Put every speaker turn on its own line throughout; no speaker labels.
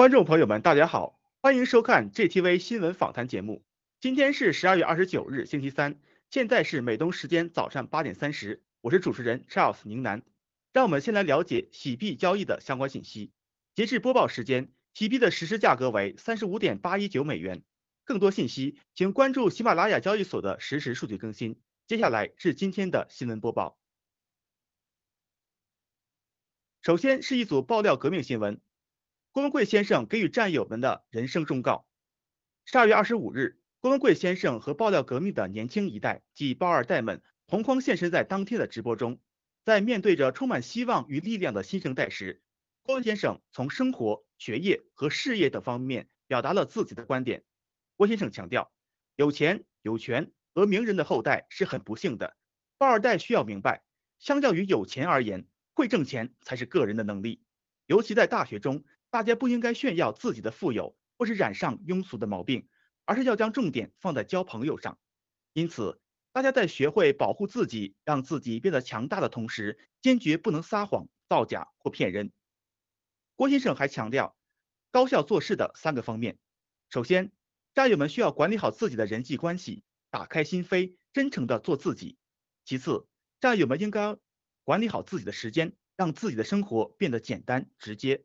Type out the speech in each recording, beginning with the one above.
观众朋友们，大家好，欢迎收看 GTV 新闻访谈节目。今天是十二月二十九日，星期三，现在是美东时间早上八点三十，我是主持人 Charles 宁南。让我们先来了解洗币交易的相关信息。截至播报时间，洗币的实时价格为三十五点八一九美元。更多信息，请关注喜马拉雅交易所的实时数据更新。接下来是今天的新闻播报。首先是一组爆料革命新闻。郭文贵先生给予战友们的人生忠告。十二月二十五日，郭文贵先生和爆料革命的年轻一代及包二代们同框现身在当天的直播中，在面对着充满希望与力量的新生代时，郭文先生从生活、学业和事业等方面表达了自己的观点。郭先生强调，有钱、有权和名人的后代是很不幸的。包二代需要明白，相较于有钱而言，会挣钱才是个人的能力，尤其在大学中。大家不应该炫耀自己的富有，或是染上庸俗的毛病，而是要将重点放在交朋友上。因此，大家在学会保护自己，让自己变得强大的同时，坚决不能撒谎、造假或骗人。郭先生还强调高效做事的三个方面：首先，战友们需要管理好自己的人际关系，打开心扉，真诚的做自己；其次，战友们应该管理好自己的时间，让自己的生活变得简单直接。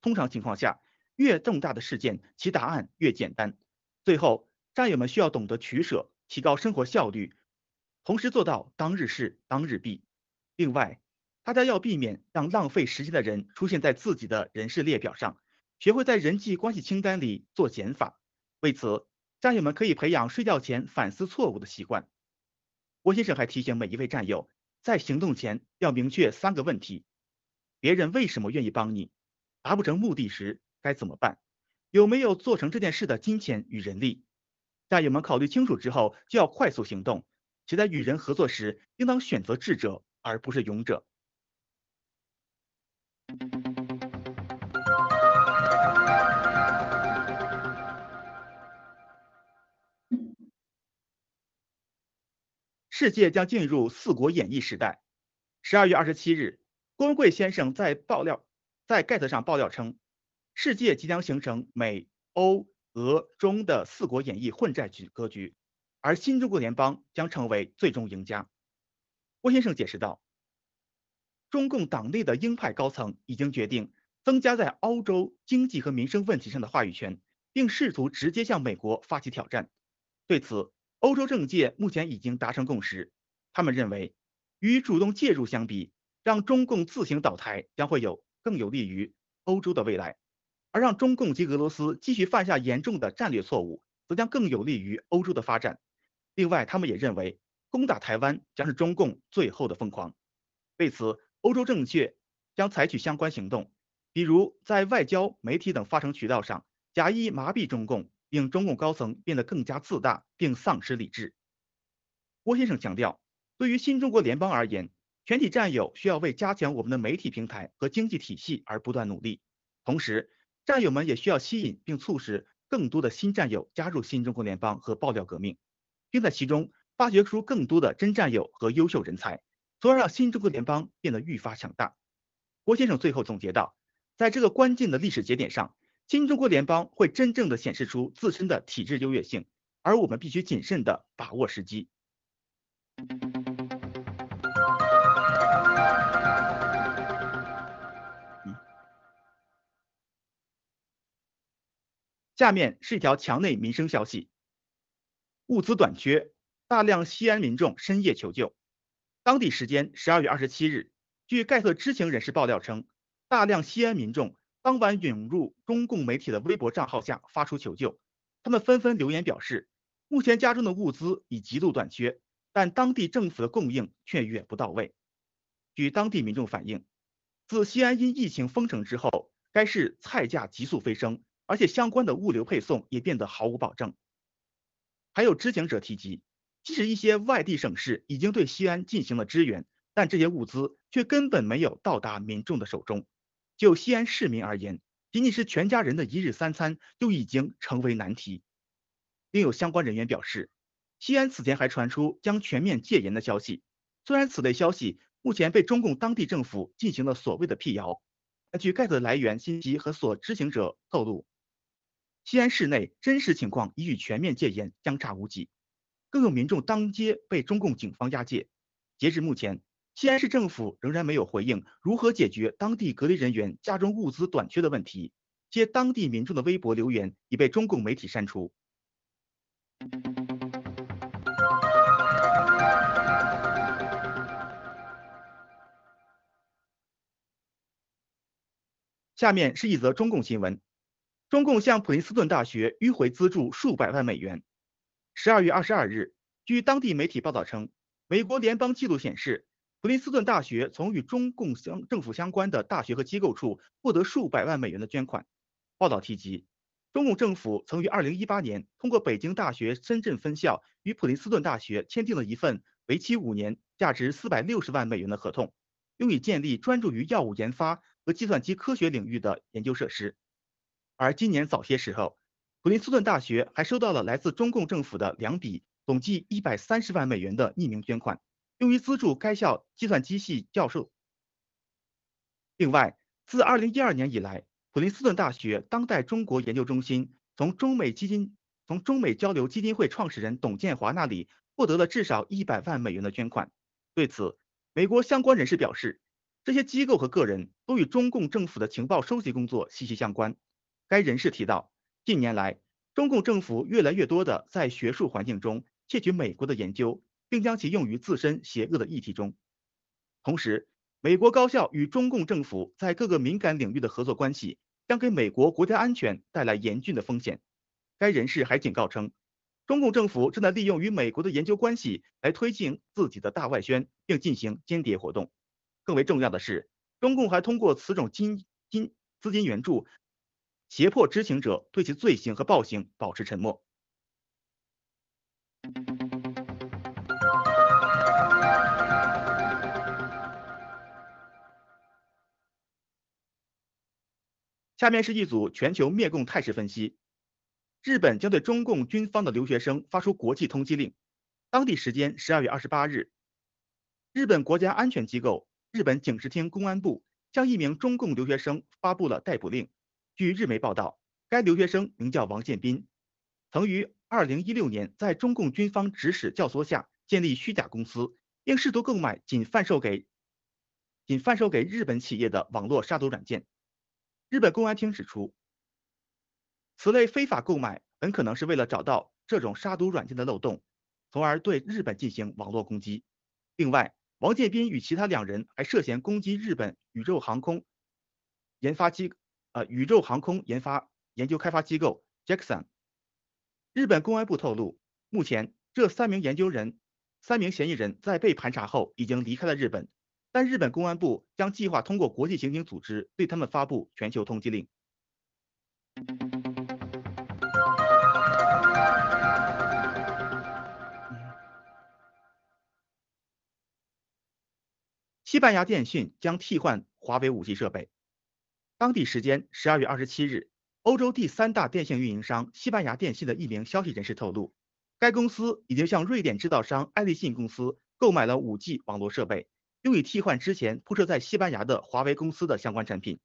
通常情况下，越重大的事件，其答案越简单。最后，战友们需要懂得取舍，提高生活效率，同时做到当日事当日毕。另外，大家要避免让浪费时间的人出现在自己的人事列表上，学会在人际关系清单里做减法。为此，战友们可以培养睡觉前反思错误的习惯。郭先生还提醒每一位战友，在行动前要明确三个问题：别人为什么愿意帮你？达不成目的时该怎么办？有没有做成这件事的金钱与人力？战友们考虑清楚之后，就要快速行动。且在与人合作时，应当选择智者而不是勇者。世界将进入四国演义时代。十二月二十七日，郭文贵先生在爆料。在 Get 上爆料称，世界即将形成美、欧、俄、中的四国演绎混战局格局，而新中国联邦将成为最终赢家。郭先生解释道，中共党内的鹰派高层已经决定增加在欧洲经济和民生问题上的话语权，并试图直接向美国发起挑战。对此，欧洲政界目前已经达成共识，他们认为，与主动介入相比，让中共自行倒台将会有。更有利于欧洲的未来，而让中共及俄罗斯继续犯下严重的战略错误，则将更有利于欧洲的发展。另外，他们也认为攻打台湾将是中共最后的疯狂。为此，欧洲政界将采取相关行动，比如在外交、媒体等发声渠道上假意麻痹中共，令中共高层变得更加自大并丧失理智。郭先生强调，对于新中国联邦而言，全体战友需要为加强我们的媒体平台和经济体系而不断努力，同时，战友们也需要吸引并促使更多的新战友加入新中国联邦和爆料革命，并在其中发掘出更多的真战友和优秀人才，从而让新中国联邦变得愈发强大。郭先生最后总结道，在这个关键的历史节点上，新中国联邦会真正的显示出自身的体制优越性，而我们必须谨慎的把握时机。下面是一条墙内民生消息：物资短缺，大量西安民众深夜求救。当地时间十二月二十七日，据盖特知情人士爆料称，大量西安民众当晚涌入中共媒体的微博账号下发出求救。他们纷纷留言表示，目前家中的物资已极度短缺，但当地政府的供应却远不到位。据当地民众反映，自西安因疫情封城之后，该市菜价急速飞升。而且相关的物流配送也变得毫无保证。还有知情者提及，即使一些外地省市已经对西安进行了支援，但这些物资却根本没有到达民众的手中。就西安市民而言，仅仅是全家人的一日三餐就已经成为难题。另有相关人员表示，西安此前还传出将全面戒严的消息，虽然此类消息目前被中共当地政府进行了所谓的辟谣，但据盖特来源信息和所知情者透露。西安市内真实情况已与全面戒严相差无几，更有民众当街被中共警方押解。截至目前，西安市政府仍然没有回应如何解决当地隔离人员家中物资短缺的问题。接当地民众的微博留言已被中共媒体删除。下面是一则中共新闻。中共向普林斯顿大学迂回资助数百万美元。十二月二十二日，据当地媒体报道称，美国联邦记录显示，普林斯顿大学从与中共相政府相关的大学和机构处获得数百万美元的捐款。报道提及，中共政府曾于二零一八年通过北京大学深圳分校与普林斯顿大学签订了一份为期五年、价值四百六十万美元的合同，用以建立专注于药物研发和计算机科学领域的研究设施。而今年早些时候，普林斯顿大学还收到了来自中共政府的两笔总计一百三十万美元的匿名捐款，用于资助该校计算机系教授。另外，自二零一二年以来，普林斯顿大学当代中国研究中心从中美基金、从中美交流基金会创始人董建华那里获得了至少一百万美元的捐款。对此，美国相关人士表示，这些机构和个人都与中共政府的情报收集工作息息相关。该人士提到，近年来，中共政府越来越多地在学术环境中窃取美国的研究，并将其用于自身邪恶的议题中。同时，美国高校与中共政府在各个敏感领域的合作关系，将给美国国家安全带来严峻的风险。该人士还警告称，中共政府正在利用与美国的研究关系来推进自己的大外宣，并进行间谍活动。更为重要的是，中共还通过此种金金资金援助。胁迫知情者对其罪行和暴行保持沉默。下面是一组全球灭共态势分析。日本将对中共军方的留学生发出国际通缉令。当地时间十二月二十八日，日本国家安全机构日本警视厅公安部向一名中共留学生发布了逮捕令。据日媒报道，该留学生名叫王建斌，曾于2016年在中共军方指使教唆下建立虚假公司，并试图购买仅贩售给仅贩售给日本企业的网络杀毒软件。日本公安厅指出，此类非法购买很可能是为了找到这种杀毒软件的漏洞，从而对日本进行网络攻击。另外，王建斌与其他两人还涉嫌攻击日本宇宙航空研发机。呃，宇宙航空研发研究开发机构 Jackson 日本公安部透露，目前这三名研究人，三名嫌疑人在被盘查后已经离开了日本，但日本公安部将计划通过国际刑警组织对他们发布全球通缉令。西班牙电信将替换华为 5G 设备。当地时间十二月二十七日，欧洲第三大电信运营商西班牙电信的一名消息人士透露，该公司已经向瑞典制造商爱立信公司购买了 5G 网络设备，用以替换之前铺设在西班牙的华为公司的相关产品。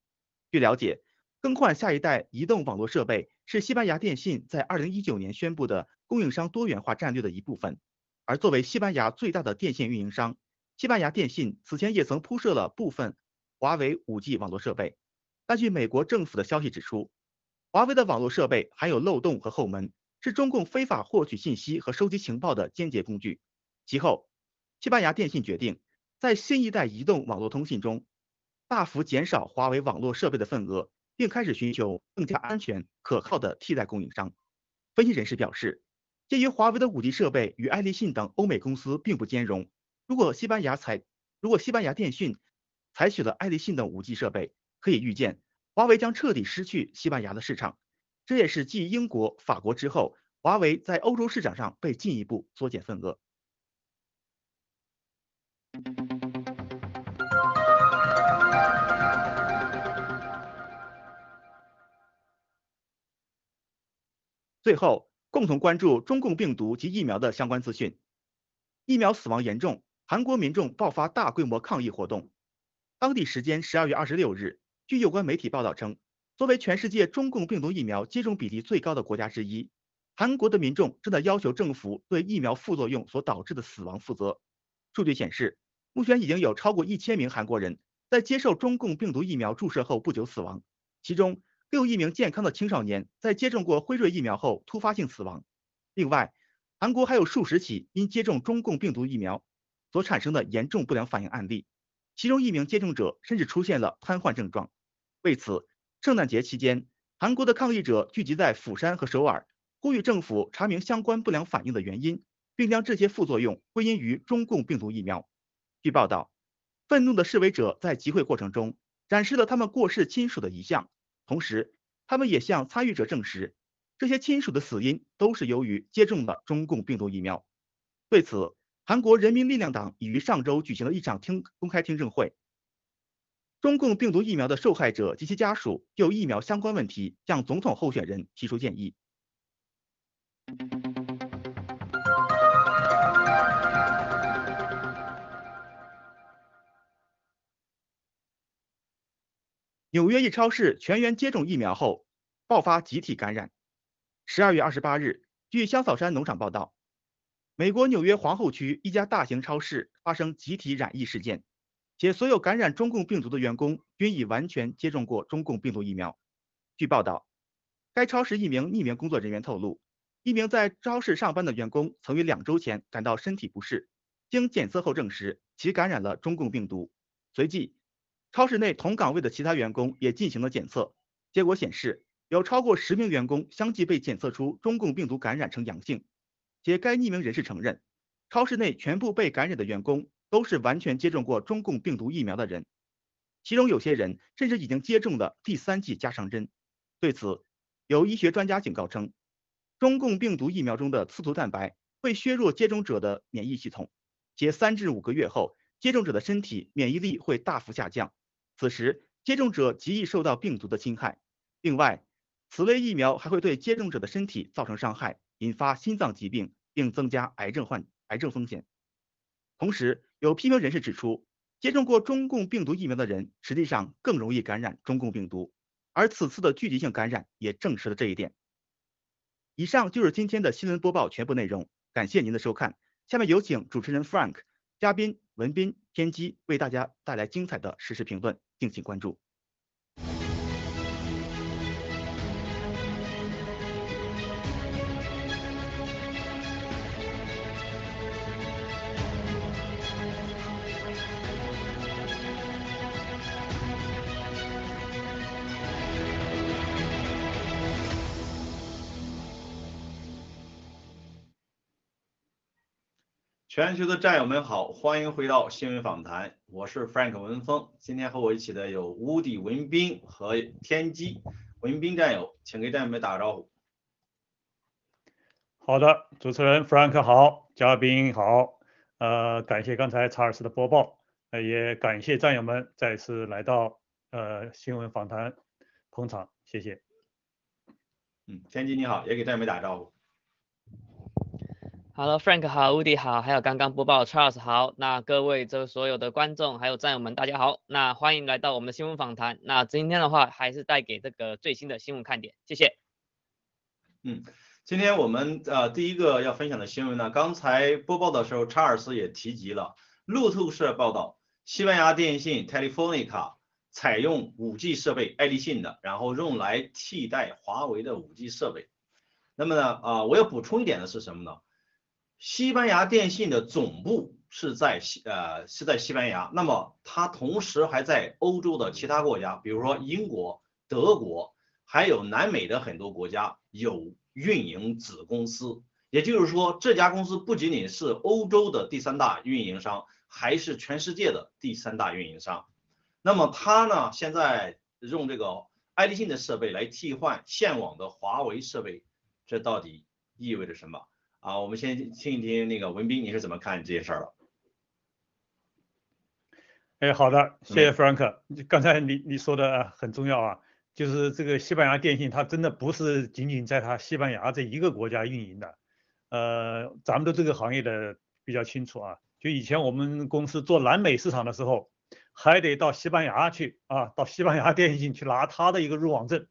据了解，更换下一代移动网络设备是西班牙电信在二零一九年宣布的供应商多元化战略的一部分。而作为西班牙最大的电信运营商，西班牙电信此前也曾铺设了部分华为 5G 网络设备。但据美国政府的消息指出，华为的网络设备含有漏洞和后门，是中共非法获取信息和收集情报的间接工具。其后，西班牙电信决定在新一代移动网络通信中大幅减少华为网络设备的份额，并开始寻求更加安全可靠的替代供应商。分析人士表示，鉴于华为的 5G 设备与爱立信等欧美公司并不兼容，如果西班牙采如果西班牙电讯采取了爱立信等 5G 设备，可以预见，华为将彻底失去西班牙的市场，这也是继英国、法国之后，华为在欧洲市场上被进一步缩减份额。最后，共同关注中共病毒及疫苗的相关资讯。疫苗死亡严重，韩国民众爆发大规模抗议活动。当地时间十二月二十六日。据有关媒体报道称，作为全世界中共病毒疫苗接种比例最高的国家之一，韩国的民众正在要求政府对疫苗副作用所导致的死亡负责。数据显示，目前已经有超过一千名韩国人在接受中共病毒疫苗注射后不久死亡，其中六亿名健康的青少年在接种过辉瑞疫苗后突发性死亡。另外，韩国还有数十起因接种中共病毒疫苗所产生的严重不良反应案例。其中一名接种者甚至出现了瘫痪症状。为此，圣诞节期间，韩国的抗议者聚集在釜山和首尔，呼吁政府查明相关不良反应的原因，并将这些副作用归因于中共病毒疫苗。据报道，愤怒的示威者在集会过程中展示了他们过世亲属的遗像，同时，他们也向参与者证实，这些亲属的死因都是由于接种了中共病毒疫苗。对此，韩国人民力量党已于上周举行了一场听公开听证会。中共病毒疫苗的受害者及其家属就疫苗相关问题向总统候选人提出建议。纽约一超市全员接种疫苗后爆发集体感染。十二月二十八日，据香草山农场报道。美国纽约皇后区一家大型超市发生集体染疫事件，且所有感染中共病毒的员工均已完全接种过中共病毒疫苗。据报道，该超市一名匿名工作人员透露，一名在超市上班的员工曾于两周前感到身体不适，经检测后证实其感染了中共病毒。随即，超市内同岗位的其他员工也进行了检测，结果显示有超过十名员工相继被检测出中共病毒感染呈阳性。且该匿名人士承认，超市内全部被感染的员工都是完全接种过中共病毒疫苗的人，其中有些人甚至已经接种了第三剂加强针。对此，有医学专家警告称，中共病毒疫苗中的刺突蛋白会削弱接种者的免疫系统，且三至五个月后，接种者的身体免疫力会大幅下降，此时接种者极易受到病毒的侵害。另外，此类疫苗还会对接种者的身体造成伤害。引发心脏疾病，并增加癌症患癌症风险。同时，有批评人士指出，接种过中共病毒疫苗的人实际上更容易感染中共病毒，而此次的聚集性感染也证实了这一点。以上就是今天的新闻播报全部内容，感谢您的收看。下面有请主持人 Frank、嘉宾文斌、天机为大家带来精彩的实时评论，敬请关注。
全球的战友们好，欢迎回到新闻访谈，我是 Frank 文峰。今天和我一起的有乌迪文斌和天机。文斌战友，请给战友们打个招呼。
好的，主持人 Frank 好，嘉宾好，呃，感谢刚才查尔斯的播报。呃，也感谢战友们再次来到呃新闻访谈捧场，谢谢。
嗯，天机你好，也给战友们打个招呼。
Hello，Frank 好，Wody 好，还有刚刚播报 Charles 好，那各位这所有的观众还有战友们大家好，那欢迎来到我们的新闻访谈。那今天的话还是带给这个最新的新闻看点，谢谢。
嗯，今天我们呃第一个要分享的新闻呢，刚才播报的时候查尔斯也提及了，路透社报道，西班牙电信 Telefonica 采用 5G 设备爱立信的，然后用来替代华为的 5G 设备。那么呢，啊我要补充一点的是什么呢？西班牙电信的总部是在西呃是在西班牙，那么它同时还在欧洲的其他国家，比如说英国、德国，还有南美的很多国家有运营子公司。也就是说，这家公司不仅仅是欧洲的第三大运营商，还是全世界的第三大运营商。那么它呢，现在用这个爱立信的设备来替换线网的华为设备，这到底意味着什么？啊，我们先听一听那个文斌，你是怎么看这些事儿的？
哎，好的，谢谢 Frank。刚才你你说的很重要啊，就是这个西班牙电信，它真的不是仅仅在它西班牙这一个国家运营的。呃，咱们的这个行业的比较清楚啊。就以前我们公司做南美市场的时候，还得到西班牙去啊，到西班牙电信去拿它的一个入网证，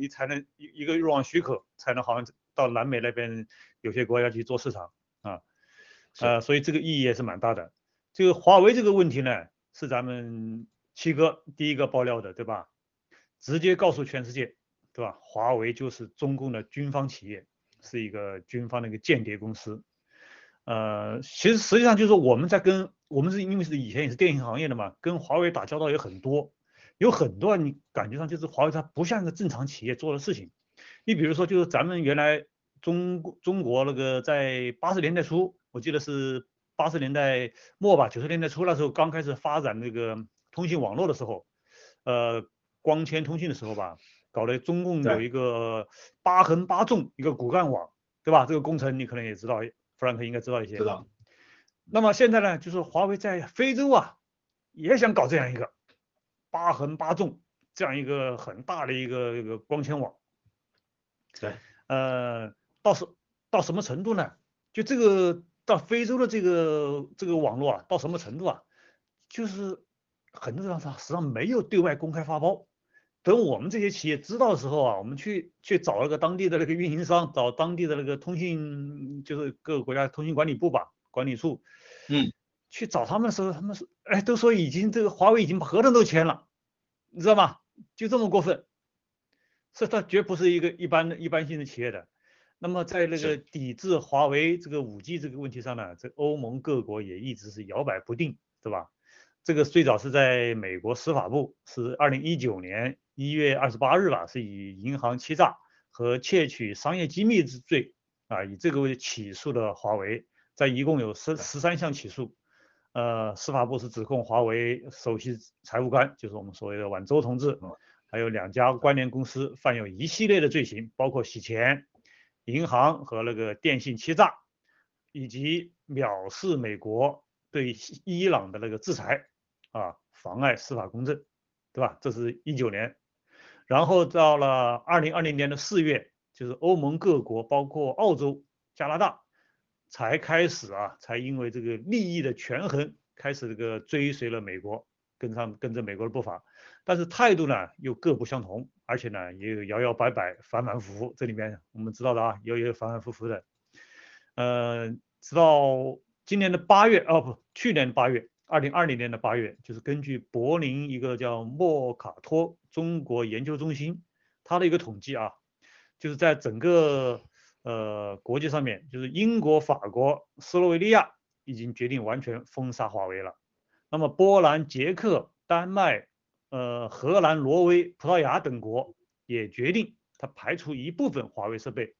你才能一一个入网许可，才能好像到南美那边。有些国家去做市场啊，呃，所以这个意义也是蛮大的。这个华为这个问题呢，是咱们七哥第一个爆料的，对吧？直接告诉全世界，对吧？华为就是中共的军方企业，是一个军方的一个间谍公司。呃，其实实际上就是我们在跟我们是因为是以前也是电信行业的嘛，跟华为打交道也很多，有很多你感觉上就是华为它不像一个正常企业做的事情。你比如说，就是咱们原来。中中国那个在八十年代初，我记得是八十年代末吧，九十年代初那时候刚开始发展那个通信网络的时候，呃，光纤通信的时候吧，搞的中共有一个八横八纵一个骨干网，对吧？这个工程你可能也知道弗兰克应该知道一些。
知道。
那么现在呢，就是华为在非洲啊，也想搞这样一个八横八纵这样一个很大的一个一个光纤网。
对。
呃。到什到什么程度呢？就这个到非洲的这个这个网络啊，到什么程度啊？就是很多地方上实际上没有对外公开发包。等我们这些企业知道的时候啊，我们去去找那个当地的那个运营商，找当地的那个通信，就是各个国家通信管理部吧，管理处，
嗯，
去找他们的时候，他们说，哎，都说已经这个华为已经把合同都签了，你知道吗？就这么过分，这它绝不是一个一般的一般性的企业的。那么在那个抵制华为这个五 G 这个问题上呢，这欧盟各国也一直是摇摆不定，对吧？这个最早是在美国司法部，是二零一九年一月二十八日吧，是以银行欺诈和窃取商业机密之罪啊，以这个为起诉的华为，在一共有十十三项起诉，呃，司法部是指控华为首席财务官，就是我们所谓的晚周同志，还有两家关联公司犯有一系列的罪行，包括洗钱。银行和那个电信欺诈，以及藐视美国对伊朗的那个制裁啊，妨碍司法公正，对吧？这是一九年，然后到了二零二零年的四月，就是欧盟各国包括澳洲、加拿大才开始啊，才因为这个利益的权衡，开始这个追随了美国，跟上跟着美国的步伐，但是态度呢又各不相同。而且呢，也有摇摇摆摆、反反复复。这里面我们知道的啊，也有反反复复的。呃，直到今年的八月，哦不，去年的八月，二零二零年的八月，就是根据柏林一个叫莫卡托中国研究中心，它的一个统计啊，就是在整个呃国际上面，就是英国、法国、斯洛维尼亚已经决定完全封杀华为了。那么波兰、捷克、丹麦。呃，荷兰、挪威、葡萄牙等国也决定，它排除一部分华为设备，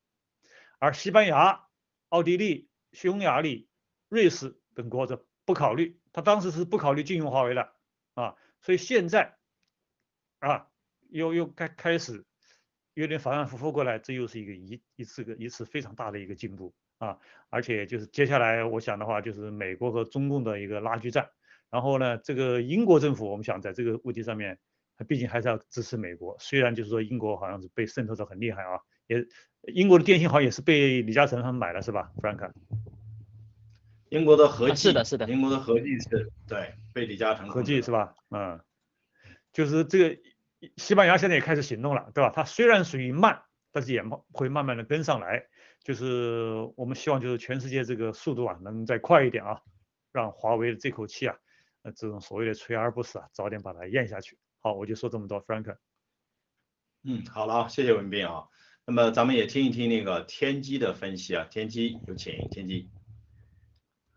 而西班牙、奥地利、匈牙利、瑞士等国则不考虑。他当时是不考虑禁用华为的啊，所以现在啊，又又开开始有点反反复复过来，这又是一个一一次个一次非常大的一个进步啊，而且就是接下来我想的话，就是美国和中共的一个拉锯战。然后呢，这个英国政府，我们想在这个问题上面，它毕竟还是要支持美国。虽然就是说英国好像是被渗透的很厉害啊，也英国的电信好像也是被李嘉诚他们买了是吧，Frank？
英国的合计
是的，是的，
英国的合计是对被李嘉诚
合计是吧？嗯，就是这个西班牙现在也开始行动了，对吧？它虽然属于慢，但是也会慢慢的跟上来。就是我们希望就是全世界这个速度啊能再快一点啊，让华为的这口气啊，呃这种所谓的垂而不死啊，早点把它咽下去。好，我就说这么多，Frank。
嗯，好了啊，谢谢文斌啊。那么咱们也听一听那个天机的分析啊，天机有请天机。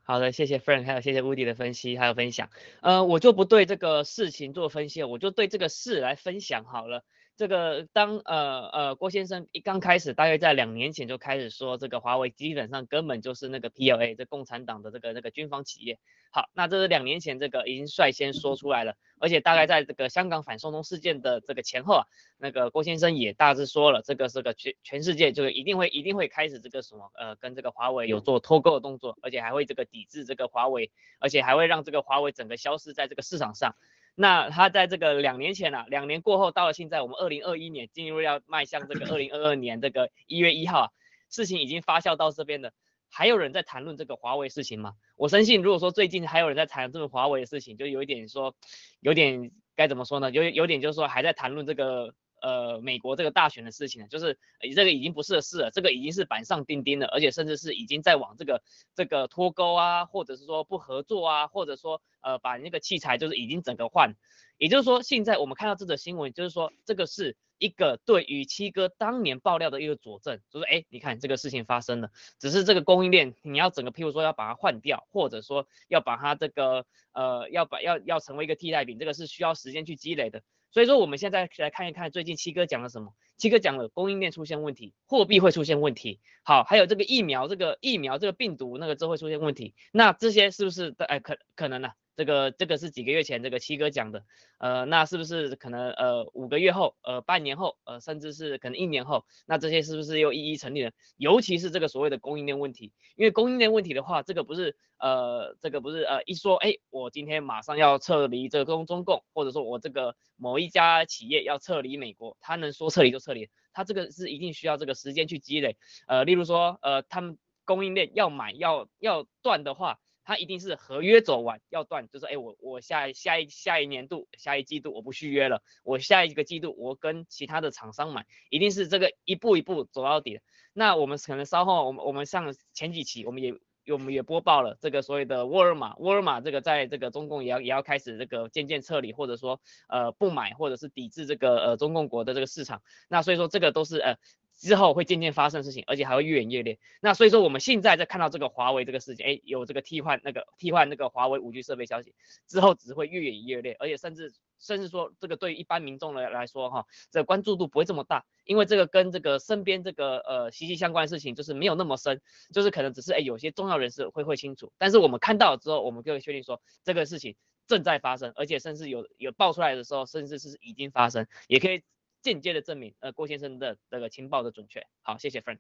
好的，谢谢 Frank，还有谢谢 Woody 的分析还有分享。呃，我就不对这个事情做分析了，我就对这个事来分享好了。这个当呃呃郭先生一刚开始，大约在两年前就开始说，这个华为基本上根本就是那个 PLA，这共产党的这个那个军方企业。好，那这是两年前这个已经率先说出来了，而且大概在这个香港反送中事件的这个前后啊，那个郭先生也大致说了，这个这个全全世界就是一定会一定会开始这个什么呃跟这个华为有做脱钩的动作，而且还会这个抵制这个华为，而且还会让这个华为整个消失在这个市场上。那他在这个两年前呢，两年过后到了现在，我们二零二一年进入要迈向这个二零二二年这个一月一号，事情已经发酵到这边的，还有人在谈论这个华为事情吗？我深信，如果说最近还有人在谈这个华为的事情，就有一点说，有点该怎么说呢？有有点就是说还在谈论这个。呃，美国这个大选的事情呢，就是这个已经不是事了，这个已经是板上钉钉了，而且甚至是已经在往这个这个脱钩啊，或者是说不合作啊，或者说呃把那个器材就是已经整个换，也就是说现在我们看到这则新闻，就是说这个是一个对于七哥当年爆料的一个佐证，就是哎，你看这个事情发生了，只是这个供应链你要整个，譬如说要把它换掉，或者说要把它这个呃要把要要成为一个替代品，这个是需要时间去积累的。所以说，我们现在来看一看最近七哥讲了什么。七哥讲了供应链出现问题，货币会出现问题，好，还有这个疫苗，这个疫苗这个病毒那个都会出现问题。那这些是不是哎可可能呢？这个这个是几个月前这个七哥讲的，呃，那是不是可能呃五个月后，呃半年后，呃甚至是可能一年后，那这些是不是又一一成立了？尤其是这个所谓的供应链问题，因为供应链问题的话，这个不是呃这个不是呃一说，哎，我今天马上要撤离这个中中共，或者说我这个某一家企业要撤离美国，他能说撤离就撤离，他这个是一定需要这个时间去积累，呃，例如说呃他们供应链要买要要断的话。它一定是合约走完要断，就是哎我我下下一下一年度下一季度我不续约了，我下一个季度我跟其他的厂商买，一定是这个一步一步走到底。那我们可能稍后我们我们上前几期我们也我们也播报了这个所谓的沃尔玛，沃尔玛这个在这个中共也要也要开始这个渐渐撤离，或者说呃不买或者是抵制这个呃中共国的这个市场。那所以说这个都是呃。之后会渐渐发生的事情，而且还会越演越烈。那所以说我们现在在看到这个华为这个事情，哎，有这个替换那个替换那个华为五 G 设备消息之后，只会越演越烈，而且甚至甚至说这个对一般民众来来说哈，这关注度不会这么大，因为这个跟这个身边这个呃息息相关的事情就是没有那么深，就是可能只是哎有些重要人士会会清楚，但是我们看到之后，我们就会确定说这个事情正在发生，而且甚至有有爆出来的时候，甚至是已经发生，也可以。间接的证明，呃，郭先生的这个情报的准确。好，谢谢 Frank。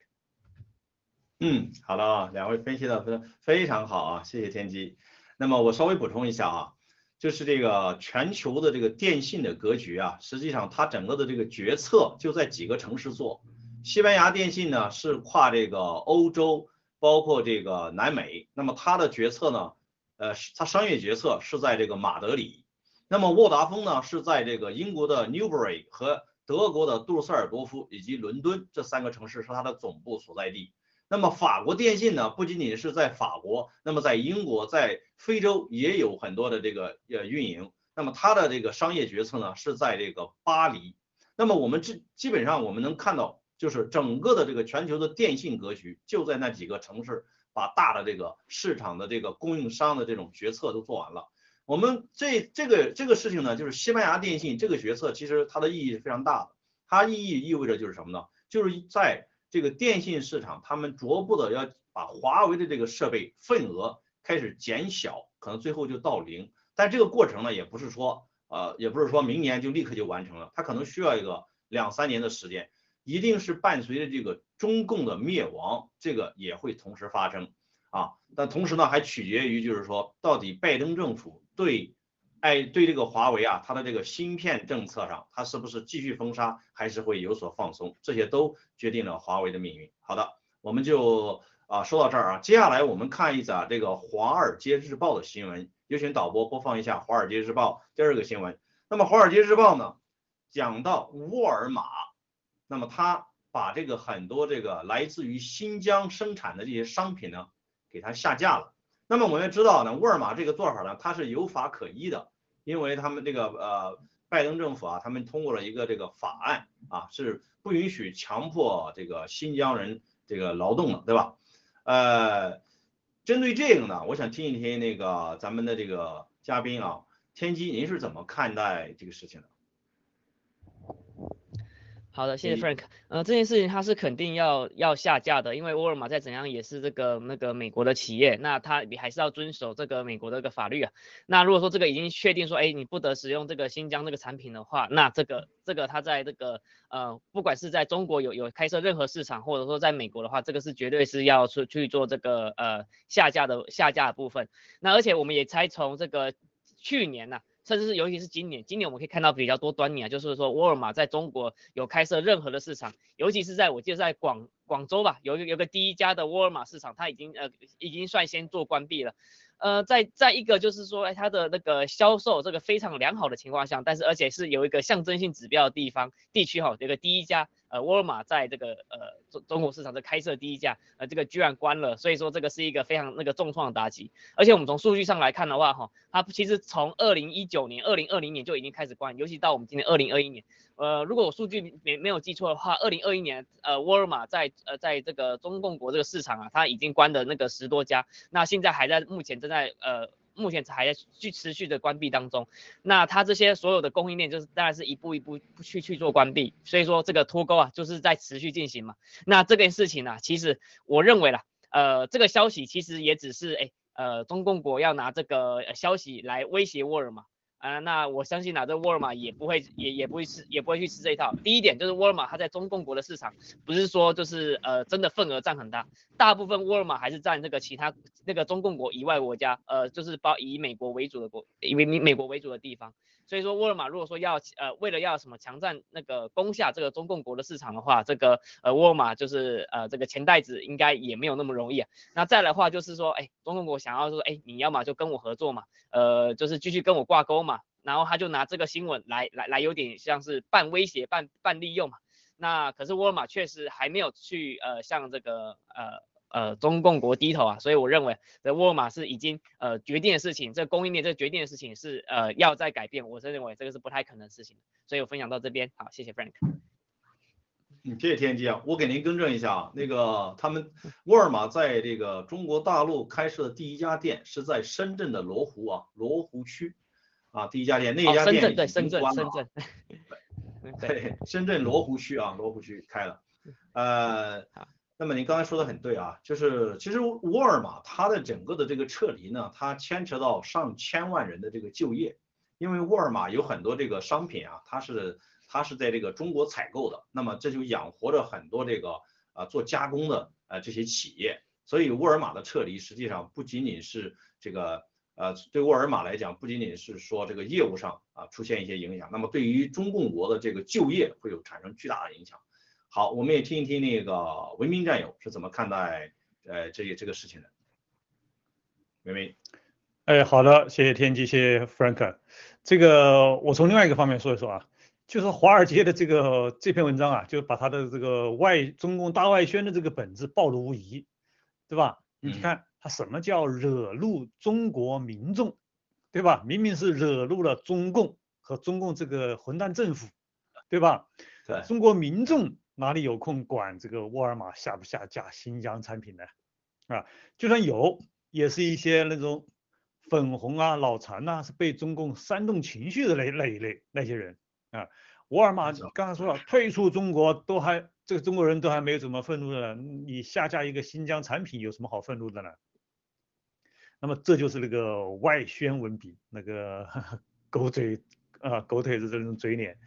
嗯，好的啊，两位分析的非非常好啊，谢谢天机。那么我稍微补充一下啊，就是这个全球的这个电信的格局啊，实际上它整个的这个决策就在几个城市做。西班牙电信呢是跨这个欧洲，包括这个南美，那么它的决策呢，呃，它商业决策是在这个马德里。那么沃达丰呢是在这个英国的 Newbury 和德国的杜塞尔多夫以及伦敦这三个城市是它的总部所在地。那么法国电信呢，不仅仅是在法国，那么在英国、在非洲也有很多的这个呃运营。那么它的这个商业决策呢，是在这个巴黎。那么我们基基本上我们能看到，就是整个的这个全球的电信格局就在那几个城市，把大的这个市场的这个供应商的这种决策都做完了。我们这这个这个事情呢，就是西班牙电信这个决策，其实它的意义是非常大的。它意义意味着就是什么呢？就是在这个电信市场，他们逐步的要把华为的这个设备份额开始减小，可能最后就到零。但这个过程呢，也不是说呃，也不是说明年就立刻就完成了，它可能需要一个两三年的时间，一定是伴随着这个中共的灭亡，这个也会同时发生啊。但同时呢，还取决于就是说，到底拜登政府。对，哎，对这个华为啊，它的这个芯片政策上，它是不是继续封杀，还是会有所放松？这些都决定了华为的命运。好的，我们就啊说到这儿啊，接下来我们看一则这个《华尔街日报》的新闻，有请导播播放一下《华尔街日报》第二个新闻。那么《华尔街日报》呢，讲到沃尔玛，那么它把这个很多这个来自于新疆生产的这些商品呢，给它下架了。那么我们知道呢，沃尔玛这个做法呢，它是有法可依的，因为他们这个呃，拜登政府啊，他们通过了一个这个法案啊，是不允许强迫这个新疆人这个劳动的，对吧？呃，针对这个呢，我想听一听那个咱们的这个嘉宾啊，天机，您是怎么看待这个事情的？
好的，谢谢 Frank。呃，这件事情它是肯定要要下架的，因为沃尔玛再怎样也是这个那个美国的企业，那它你还是要遵守这个美国的一个法律啊。那如果说这个已经确定说，哎，你不得使用这个新疆这个产品的话，那这个这个它在这个呃，不管是在中国有有开设任何市场，或者说在美国的话，这个是绝对是要去去做这个呃下架的下架的部分。那而且我们也猜从这个去年呢。甚至是尤其是今年，今年我们可以看到比较多端倪啊，就是说沃尔玛在中国有开设任何的市场，尤其是在我记得在广广州吧，有有个第一家的沃尔玛市场，它已经呃已经率先做关闭了。呃，在在一个就是说，哎，它的那个销售这个非常良好的情况下，但是而且是有一个象征性指标的地方地区哈，这个第一家呃沃尔玛在这个呃中中国市场的开设第一家，呃这个居然关了，所以说这个是一个非常那个重创的打击。而且我们从数据上来看的话哈，它其实从二零一九年、二零二零年就已经开始关，尤其到我们今年二零二一年。呃，如果我数据没没有记错的话，二零二一年，呃，沃尔玛在呃在这个中共国这个市场啊，它已经关的那个十多家，那现在还在目前正在呃目前还在去持续的关闭当中，那它这些所有的供应链就是当然是一步一步去去做关闭，所以说这个脱钩啊就是在持续进行嘛。那这件事情呢，其实我认为啦，呃，这个消息其实也只是哎呃中共国要拿这个消息来威胁沃尔玛。啊，那我相信啊，这沃尔玛也不会，也也不会吃，也不会去吃这一套。第一点就是沃尔玛它在中共国的市场，不是说就是呃真的份额占很大，大部分沃尔玛还是占这个其他那个中共国以外国家，呃就是包以美国为主的国，以美美国为主的地方。所以说沃尔玛如果说要呃为了要什么强占那个攻下这个中共国的市场的话，这个呃沃尔玛就是呃这个钱袋子应该也没有那么容易啊。那再来的话就是说，哎，中共国想要说，哎，你要么就跟我合作嘛，呃就是继续跟我挂钩嘛，然后他就拿这个新闻来来来有点像是半威胁半半利用嘛。那可是沃尔玛确实还没有去呃像这个呃。呃，中共国低头啊，所以我认为这沃尔玛是已经呃决定的事情，这供应链这决定的事情是呃要再改变，我是认为这个是不太可能的事情，所以我分享到这边，好，谢谢 Frank。
嗯，谢谢天机啊，我给您更正一下啊，那个他们沃尔玛在这个中国大陆开设的第一家店是在深圳的罗湖啊，罗湖区啊，第一家店，那一家店
已经关了。深圳，深圳，
对，对，深圳罗湖区啊，罗湖区开了，呃。那么您刚才说的很对啊，就是其实沃尔玛它的整个的这个撤离呢，它牵扯到上千万人的这个就业，因为沃尔玛有很多这个商品啊，它是它是在这个中国采购的，那么这就养活着很多这个啊做加工的呃这些企业，所以沃尔玛的撤离实际上不仅仅是这个呃对沃尔玛来讲，不仅仅是说这个业务上啊出现一些影响，那么对于中共国的这个就业会有产生巨大的影响。好，我们也听一听那个文明战友是怎么看待呃这个这个事情的。文明，
哎，好的，谢谢天机，谢谢 Frank。这个我从另外一个方面说一说啊，就是华尔街的这个这篇文章啊，就把他的这个外中共大外宣的这个本质暴露无遗，对吧？你看他什么叫惹怒中国民众，对吧？明明是惹怒了中共和中共这个混蛋政府，对吧？
对，
中国民众。哪里有空管这个沃尔玛下不下架新疆产品呢？啊，就算有，也是一些那种粉红啊、脑残呐，是被中共煽动情绪的那那一类那些人啊。沃尔玛刚才说了，退出中国都还这个中国人都还没有怎么愤怒的，你下架一个新疆产品有什么好愤怒的呢？那么这就是那个外宣文笔，那个 狗嘴啊、狗腿子这种嘴脸。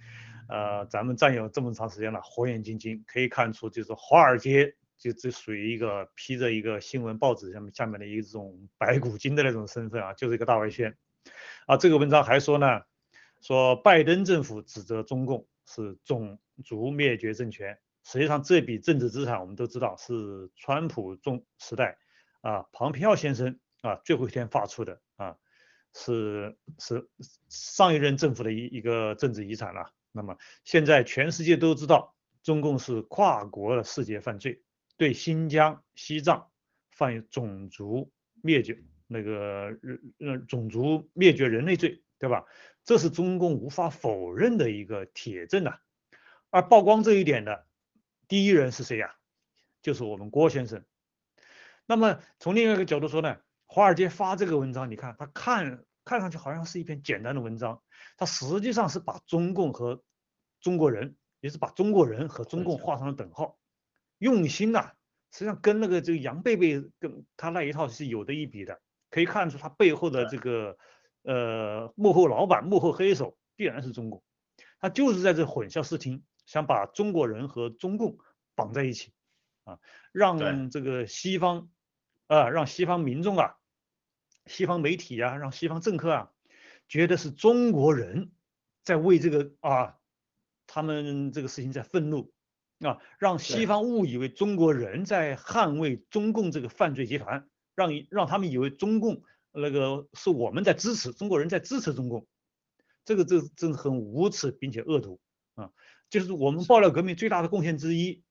呃，咱们战友这么长时间了，火眼金睛可以看出，就是华尔街就只属于一个披着一个新闻报纸下面下面的一种白骨精的那种身份啊，就是一个大外宣啊，这个文章还说呢，说拜登政府指责中共是种族灭绝政权，实际上这笔政治资产我们都知道是川普中时代啊，庞皮奥先生啊最后一天发出的啊，是是上一任政府的一一个政治遗产了。那么现在全世界都知道，中共是跨国的世界犯罪，对新疆、西藏犯种族灭绝那个呃种族灭绝人类罪，对吧？这是中共无法否认的一个铁证呐。而曝光这一点的第一人是谁呀？就是我们郭先生。那么从另外一个角度说呢，华尔街发这个文章，你看他看看上去好像是一篇简单的文章。它实际上是把中共和中国人，也是把中国人和中共画上了等号，用心呐，实际上跟那个这个杨贝贝跟他那一套是有的一比的，可以看出他背后的这个呃幕后老板、幕后黑手必然是中共，他就是在这混淆视听，想把中国人和中共绑在一起啊，让这个西方啊，让西方民众啊，西方媒体啊，让西方政客啊。觉得是中国人在为这个啊，他们这个事情在愤怒啊，让西方误以为中国人在捍卫中共这个犯罪集团，让让他们以为中共那个是我们在支持中国人在支持中共，这个这真的很无耻并且恶毒啊！就是我们爆料革命最大的贡献之一，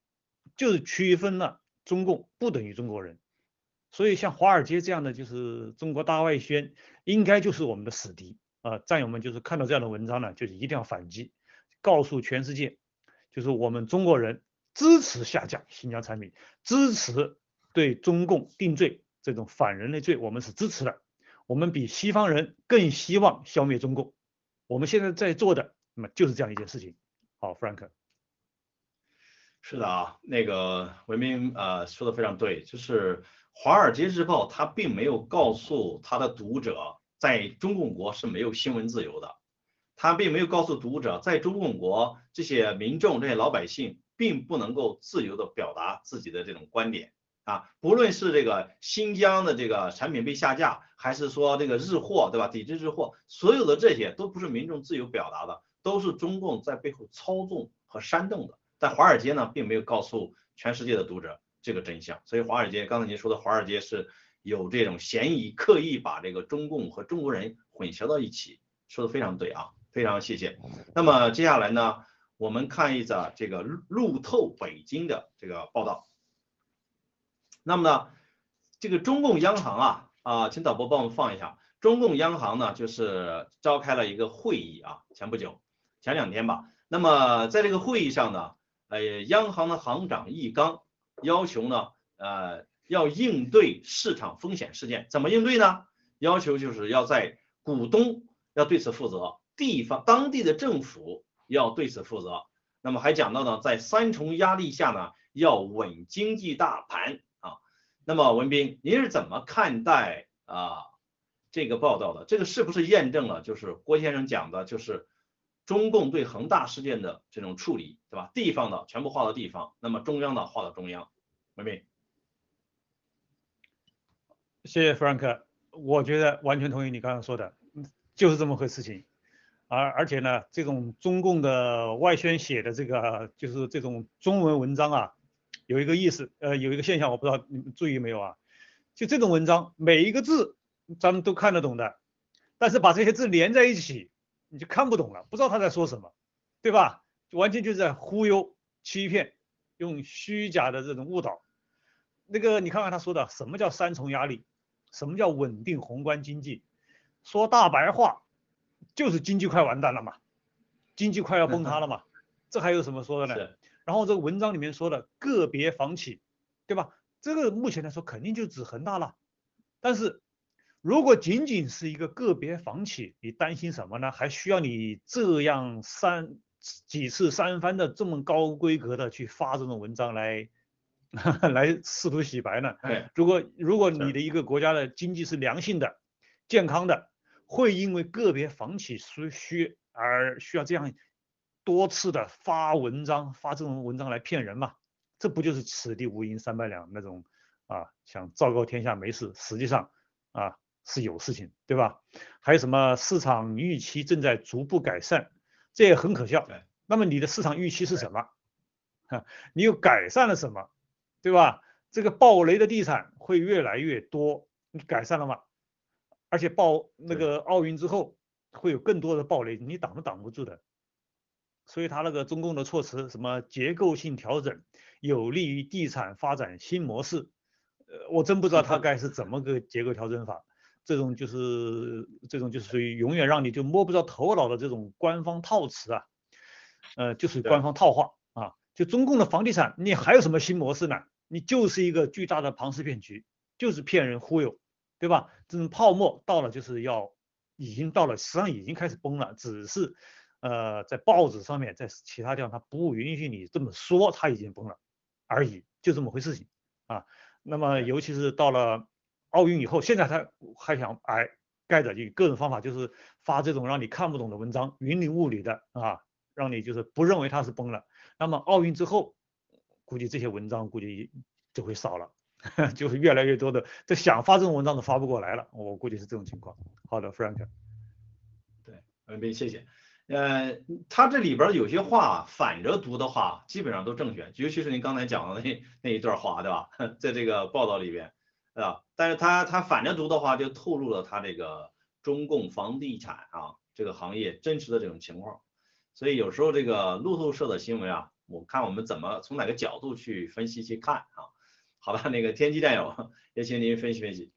就是区分了中共不等于中国人，所以像华尔街这样的就是中国大外宣，应该就是我们的死敌。啊，战友们就是看到这样的文章呢，就是一定要反击，告诉全世界，就是我们中国人支持下架新疆产品，支持对中共定罪这种反人类罪，我们是支持的。我们比西方人更希望消灭中共。我们现在在做的，那么就是这样一件事情。好，Frank，
是的啊，那个文明呃说的非常对，就是《华尔街日报》它并没有告诉他的读者。在中共国是没有新闻自由的，他并没有告诉读者，在中共国这些民众、这些老百姓并不能够自由的表达自己的这种观点啊，不论是这个新疆的这个产品被下架，还是说这个日货，对吧？抵制日货，所有的这些都不是民众自由表达的，都是中共在背后操纵和煽动的。但华尔街呢，并没有告诉全世界的读者这个真相，所以华尔街刚才您说的华尔街是。有这种嫌疑，刻意把这个中共和中国人混淆到一起，说的非常对啊，非常谢谢。那么接下来呢，我们看一则这个路透北京的这个报道。那么呢，这个中共央行啊啊，请导播帮我们放一下。中共央行呢，就是召开了一个会议啊，前不久，前两天吧。那么在这个会议上呢，呃，央行的行长易纲要求呢，呃。要应对市场风险事件，怎么应对呢？要求就是要在股东要对此负责，地方当地的政府要对此负责。那么还讲到呢，在三重压力下呢，要稳经济大盘啊。那么文斌，您是怎么看待啊这个报道的？这个是不是验证了就是郭先生讲的，就是中共对恒大事件的这种处理，对吧？地方的全部划到地方，那么中央的划到中央，文斌。
谢谢 Frank，我觉得完全同意你刚刚说的，就是这么回事情。而而且呢，这种中共的外宣写的这个就是这种中文文章啊，有一个意思，呃，有一个现象，我不知道你们注意没有啊？就这种文章，每一个字咱们都看得懂的，但是把这些字连在一起，你就看不懂了，不知道他在说什么，对吧？完全就是在忽悠、欺骗，用虚假的这种误导。那个你看看他说的，什么叫三重压力？什么叫稳定宏观经济？说大白话，就是经济快完蛋了嘛，经济快要崩塌了嘛，这还有什么说的呢？然后这个文章里面说的个别房企，对吧？这个目前来说肯定就指恒大了。但是如果仅仅是一个个别房企，你担心什么呢？还需要你这样三几次三番的这么高规格的去发这种文章来？来试图洗白呢？如果如果你的一个国家的经济是良性的、健康的，会因为个别房企需需而需要这样多次的发文章、发这种文章来骗人嘛？这不就是此地无银三百两那种啊？想昭告天下没事，实际上啊是有事情，对吧？还有什么市场预期正在逐步改善，这也很可笑。那么你的市场预期是什么？哈，你又改善了什么？对吧？这个暴雷的地产会越来越多，你改善了吗？而且暴那个奥运之后会有更多的暴雷，你挡都挡不住的。所以他那个中共的措辞，什么结构性调整，有利于地产发展新模式，呃，我真不知道他该是怎么个结构调整法。这种就是这种就是属于永远让你就摸不着头脑的这种官方套词啊，呃，就是官方套话啊。就中共的房地产，你还有什么新模式呢？你就是一个巨大的庞氏骗局，就是骗人忽悠，对吧？这种泡沫到了就是要已经到了，实际上已经开始崩了，只是呃在报纸上面，在其他地方他不允许你这么说，它已经崩了而已，就这么回事情啊。那么尤其是到了。奥运以后，现在他还想哎盖着以各种方法，就是发这种让你看不懂的文章，云里雾里的啊，让你就是不认为它是崩了。那么奥运之后，估计这些文章估计就会少了，就是越来越多的，这想发这种文章都发不过来了。我估计是这种情况。好的，Frank。
对，文斌，谢谢。呃，他这里边有些话反着读的话，基本上都正确，尤其是您刚才讲的那那一段话，对吧？在这个报道里边。对吧？但是他他反着读的话，就透露了他这个中共房地产啊这个行业真实的这种情况。所以有时候这个路透社的新闻啊，我看我们怎么从哪个角度去分析去看啊？好吧，那个天机战友也请您分析分析。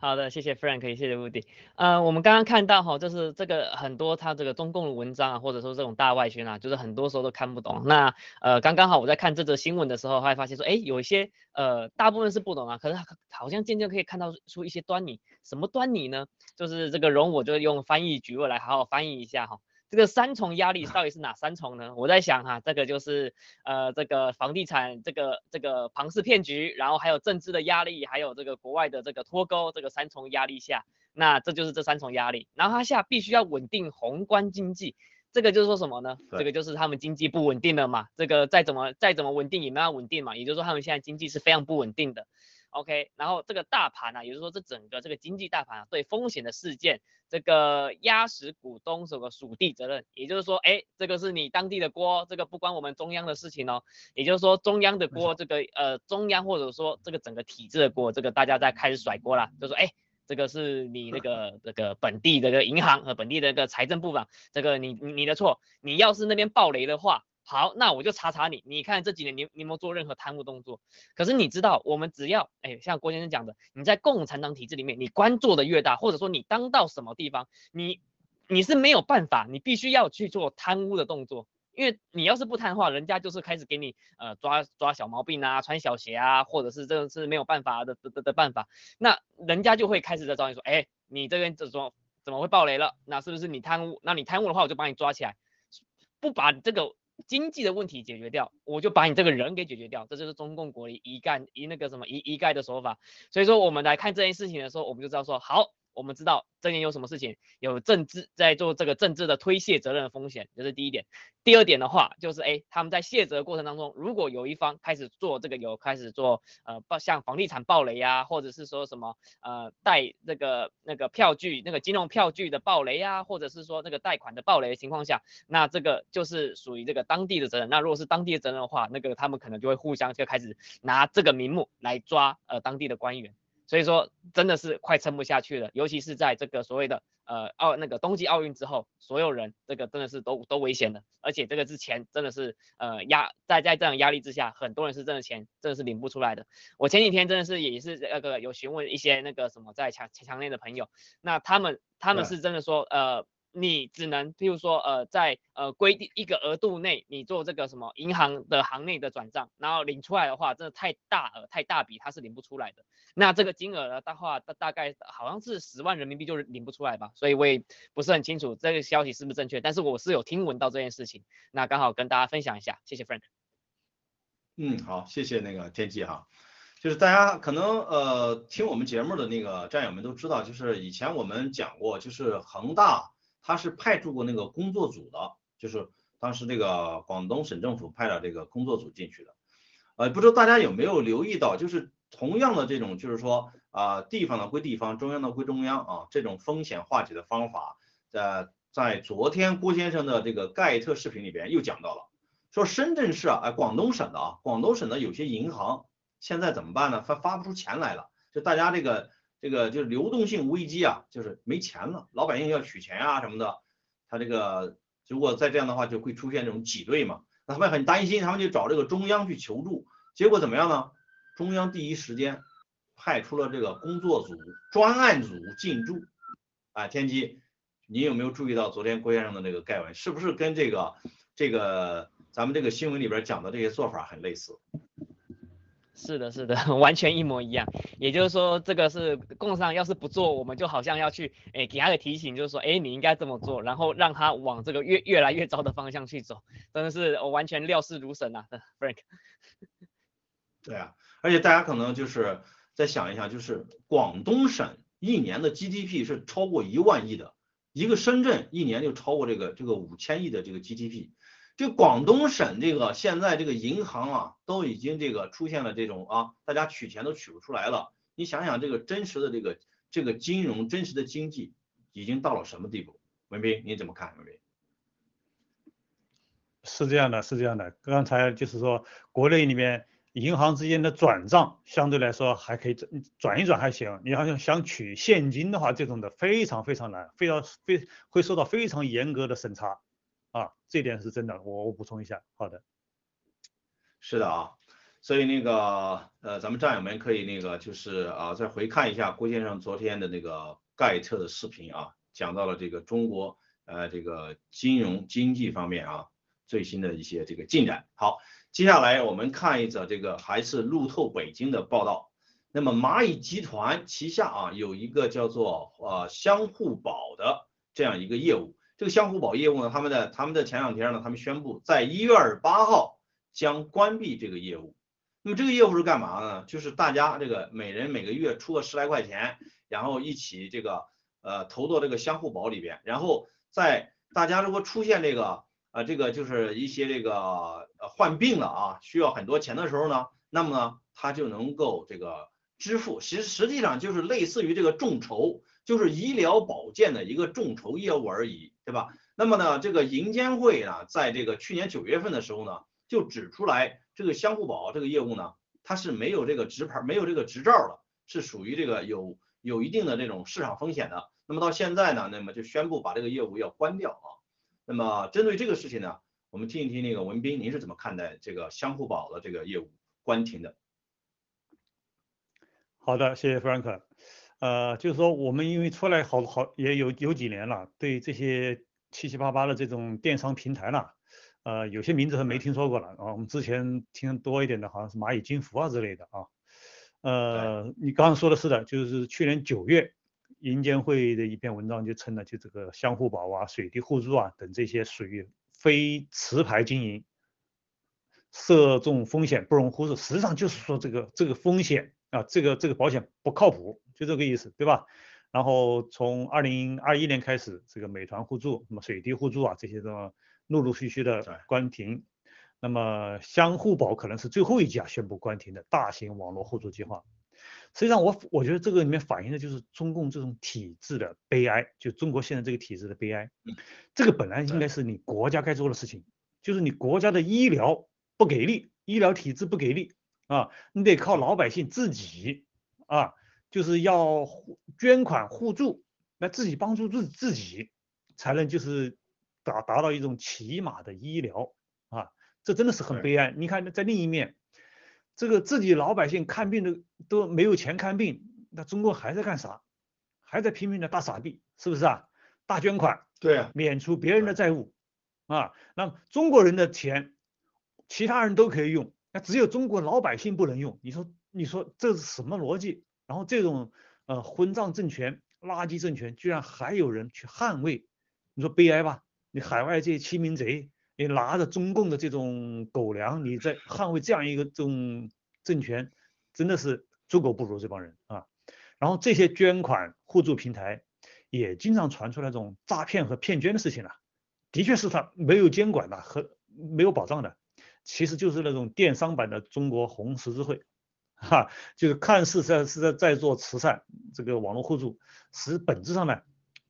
好的，谢谢 Frank，谢谢 Woody。呃，我们刚刚看到哈，就是这个很多他这个中共的文章啊，或者说这种大外宣啊，就是很多时候都看不懂。那呃，刚刚好我在看这则新闻的时候，还发现说，哎，有一些呃，大部分是不懂啊，可是好像渐渐可以看到出一些端倪。什么端倪呢？就是这个容我就用翻译举例来好好翻译一下哈。这个三重压力到底是哪三重呢？我在想哈，这个就是呃这个房地产这个这个庞氏骗局，然后还有政治的压力，还有这个国外的这个脱钩，这个三重压力下，那这就是这三重压力。然后它下必须要稳定宏观经济，这个就是说什么呢？这个就是他们经济不稳定了嘛。这个再怎么再怎么稳定也没有稳定嘛，也就是说他们现在经济是非常不稳定的。OK，然后这个大盘呢，也就是说这整个这个经济大盘啊，对风险的事件，这个压实股东什么属地责任，也就是说，哎，这个是你当地的锅，这个不关我们中央的事情哦。也就是说，中央的锅，这个呃中央或者说这个整个体制的锅，这个大家在开始甩锅了，就说，哎，这个是你那个这个本地这个银行和本地的这个财政部长，这个你你的错，你要是那边暴雷的话。好，那我就查查你，你看这几年你你有没有做任何贪污动作？可是你知道，我们只要，哎，像郭先生讲的，你在共产党体制里面，你官做的越大，或者说你当到什么地方，你你是没有办法，你必须要去做贪污的动作，因为你要是不贪的话，人家就是开始给你呃抓抓小毛病啊，穿小鞋啊，或者是这个是没有办法的的的办法，那人家就会开始在找你说，哎，你这边怎么怎么会爆雷了？那是不是你贪污？那你贪污的话，我就把你抓起来，不把这个。经济的问题解决掉，我就把你这个人给解决掉，这就是中共国一干一那个什么一一概的说法。所以说我们来看这件事情的时候，我们就知道说好。我们知道这边有什么事情，有政治在做这个政治的推卸责任的风险，这是第一点。第二点的话，就是哎，他们在卸责过程当中，如果有一方开始做这个，有开始做呃，像房地产暴雷啊，或者是说什么呃贷那个那个票据那个金融票据的暴雷啊，或者是说那个贷款的暴雷的情况下，那这个就是属于这个当地的责任。那如果是当地的责任的话，那个他们可能就会互相就开始拿这个名目来抓呃当地的官员。所以说真的是快撑不下去了，尤其是在这个所谓的呃奥那个冬季奥运之后，所有人这个真的是都都危险了，而且这个之前真的是呃压在在这样压力之下，很多人是真的钱真的是领不出来的。我前几天真的是也是那个有询问一些那个什么在强强内的朋友，那他们他们是真的说呃。你只能，譬如说，呃，在呃规定一个额度内，你做这个什么银行的行内的转账，然后领出来的话，真的太大额、太大笔，它是领不出来的。那这个金额的话，大大概好像是十万人民币就领不出来吧，所以我也不是很清楚这个消息是不是正确，但是我是有听闻到这件事情，那刚好跟大家分享一下，谢谢 Frank。
嗯，好，谢谢那个天机哈，就是大家可能呃听我们节目的那个战友们都知道，就是以前我们讲过，就是恒大。他是派驻过那个工作组的，就是当时这个广东省政府派了这个工作组进去的，呃，不知道大家有没有留意到，就是同样的这种，就是说，啊地方的归地方，中央的归中央啊，这种风险化解的方法，在在昨天郭先生的这个盖特视频里边又讲到了，说深圳市啊，哎广东省的啊，广东省的有些银行现在怎么办呢？发发不出钱来了，就大家这个这个就是流动性危机啊，就是没钱了，老百姓要取钱啊什么的，他这个如果再这样的话，就会出现这种挤兑嘛，那他们很担心，他们就找这个中央去求助，结果怎么样呢？中央第一时间派出了这个工作组、专案组进驻。啊，天机，你有没有注意到昨天郭先生的那个盖文，是不是跟这个这个咱们这个新闻里边讲的这些做法很类似？
是的，是的，完全一模一样。也就是说，这个是工商要是不做，我们就好像要去诶给他个提醒，就是说，诶你应该这么做，然后让他往这个越越来越糟的方向去走。真的是我完全料事如神啊，Frank。
对啊。而且大家可能就是再想一下，就是广东省一年的 GDP 是超过一万亿的，一个深圳一年就超过这个这个五千亿的这个 GDP。这广东省这个现在这个银行啊，都已经这个出现了这种啊，大家取钱都取不出来了。你想想这个真实的这个这个金融真实的经济已经到了什么地步？文斌你怎么看？文斌？
是这样的，是这样的。刚才就是说国内里面。银行之间的转账相对来说还可以转转一转还行，你好像想取现金的话，这种的非常非常难，非常非会受到非常严格的审查啊，这点是真的。我我补充一下，好的，
是的啊，所以那个呃，咱们战友们可以那个就是啊，再回看一下郭先生昨天的那个盖特的视频啊，讲到了这个中国呃这个金融经济方面啊最新的一些这个进展。好。接下来我们看一则这个还是路透北京的报道。那么蚂蚁集团旗下啊有一个叫做呃相互保的这样一个业务。这个相互保业务呢，他们的他们的前两天呢，他们宣布在一月二十八号将关闭这个业务。那么这个业务是干嘛呢？就是大家这个每人每个月出个十来块钱，然后一起这个呃投到这个相互保里边，然后在大家如果出现这个。啊，这个就是一些这个呃患病了啊，需要很多钱的时候呢，那么呢，他就能够这个支付，实实际上就是类似于这个众筹，就是医疗保健的一个众筹业务而已，对吧？那么呢，这个银监会呢，在这个去年九月份的时候呢，就指出来这个相互保这个业务呢，它是没有这个执牌，没有这个执照的，是属于这个有有一定的这种市场风险的。那么到现在呢，那么就宣布把这个业务要关掉啊。那么针对这个事情呢，我们听一听那个文斌，您是怎么看待这个相互保的这个业务关停的？
好的，谢谢 Frank。呃，就是说我们因为出来好好也有有几年了，对这些七七八八的这种电商平台呢，呃，有些名字还没听说过了啊。我们之前听多一点的，好像是蚂蚁金服啊之类的啊。呃，你刚刚说的是的，就是去年九月。银监会的一篇文章就称了，就这个相互保啊、水滴互助啊等这些属于非持牌经营，涉重风险不容忽视。实际上就是说这个这个风险啊，这个这个保险不靠谱，就这个意思，对吧？然后从二零二一年开始，这个美团互助、什么水滴互助啊这些都陆陆续续的关停。那么相互保可能是最后一家宣布关停的大型网络互助计划。实际上，我我觉得这个里面反映的就是中共这种体制的悲哀，就中国现在这个体制的悲哀。这个本来应该是你国家该做的事情，就是你国家的医疗不给力，医疗体制不给力啊，你得靠老百姓自己啊，就是要捐款互助，来自己帮助自自己，才能就是达达到一种起码的医疗啊，这真的是很悲哀。你看，在另一面。这个自己老百姓看病的都没有钱看病，那中国还在干啥？还在拼命的大傻逼，是不是啊？大捐款，
对啊，
免除别人的债务啊。那中国人的钱，其他人都可以用，那只有中国老百姓不能用。你说，你说这是什么逻辑？然后这种呃混账政权、垃圾政权，居然还有人去捍卫？你说悲哀吧？你海外这些欺民贼。你拿着中共的这种狗粮，你在捍卫这样一个这种政权，真的是猪狗不如这帮人啊！然后这些捐款互助平台也经常传出那种诈骗和骗捐的事情了，的确是他没有监管的和没有保障的，其实就是那种电商版的中国红十字会 哈，就是看似在是在在做慈善，这个网络互助，实本质上呢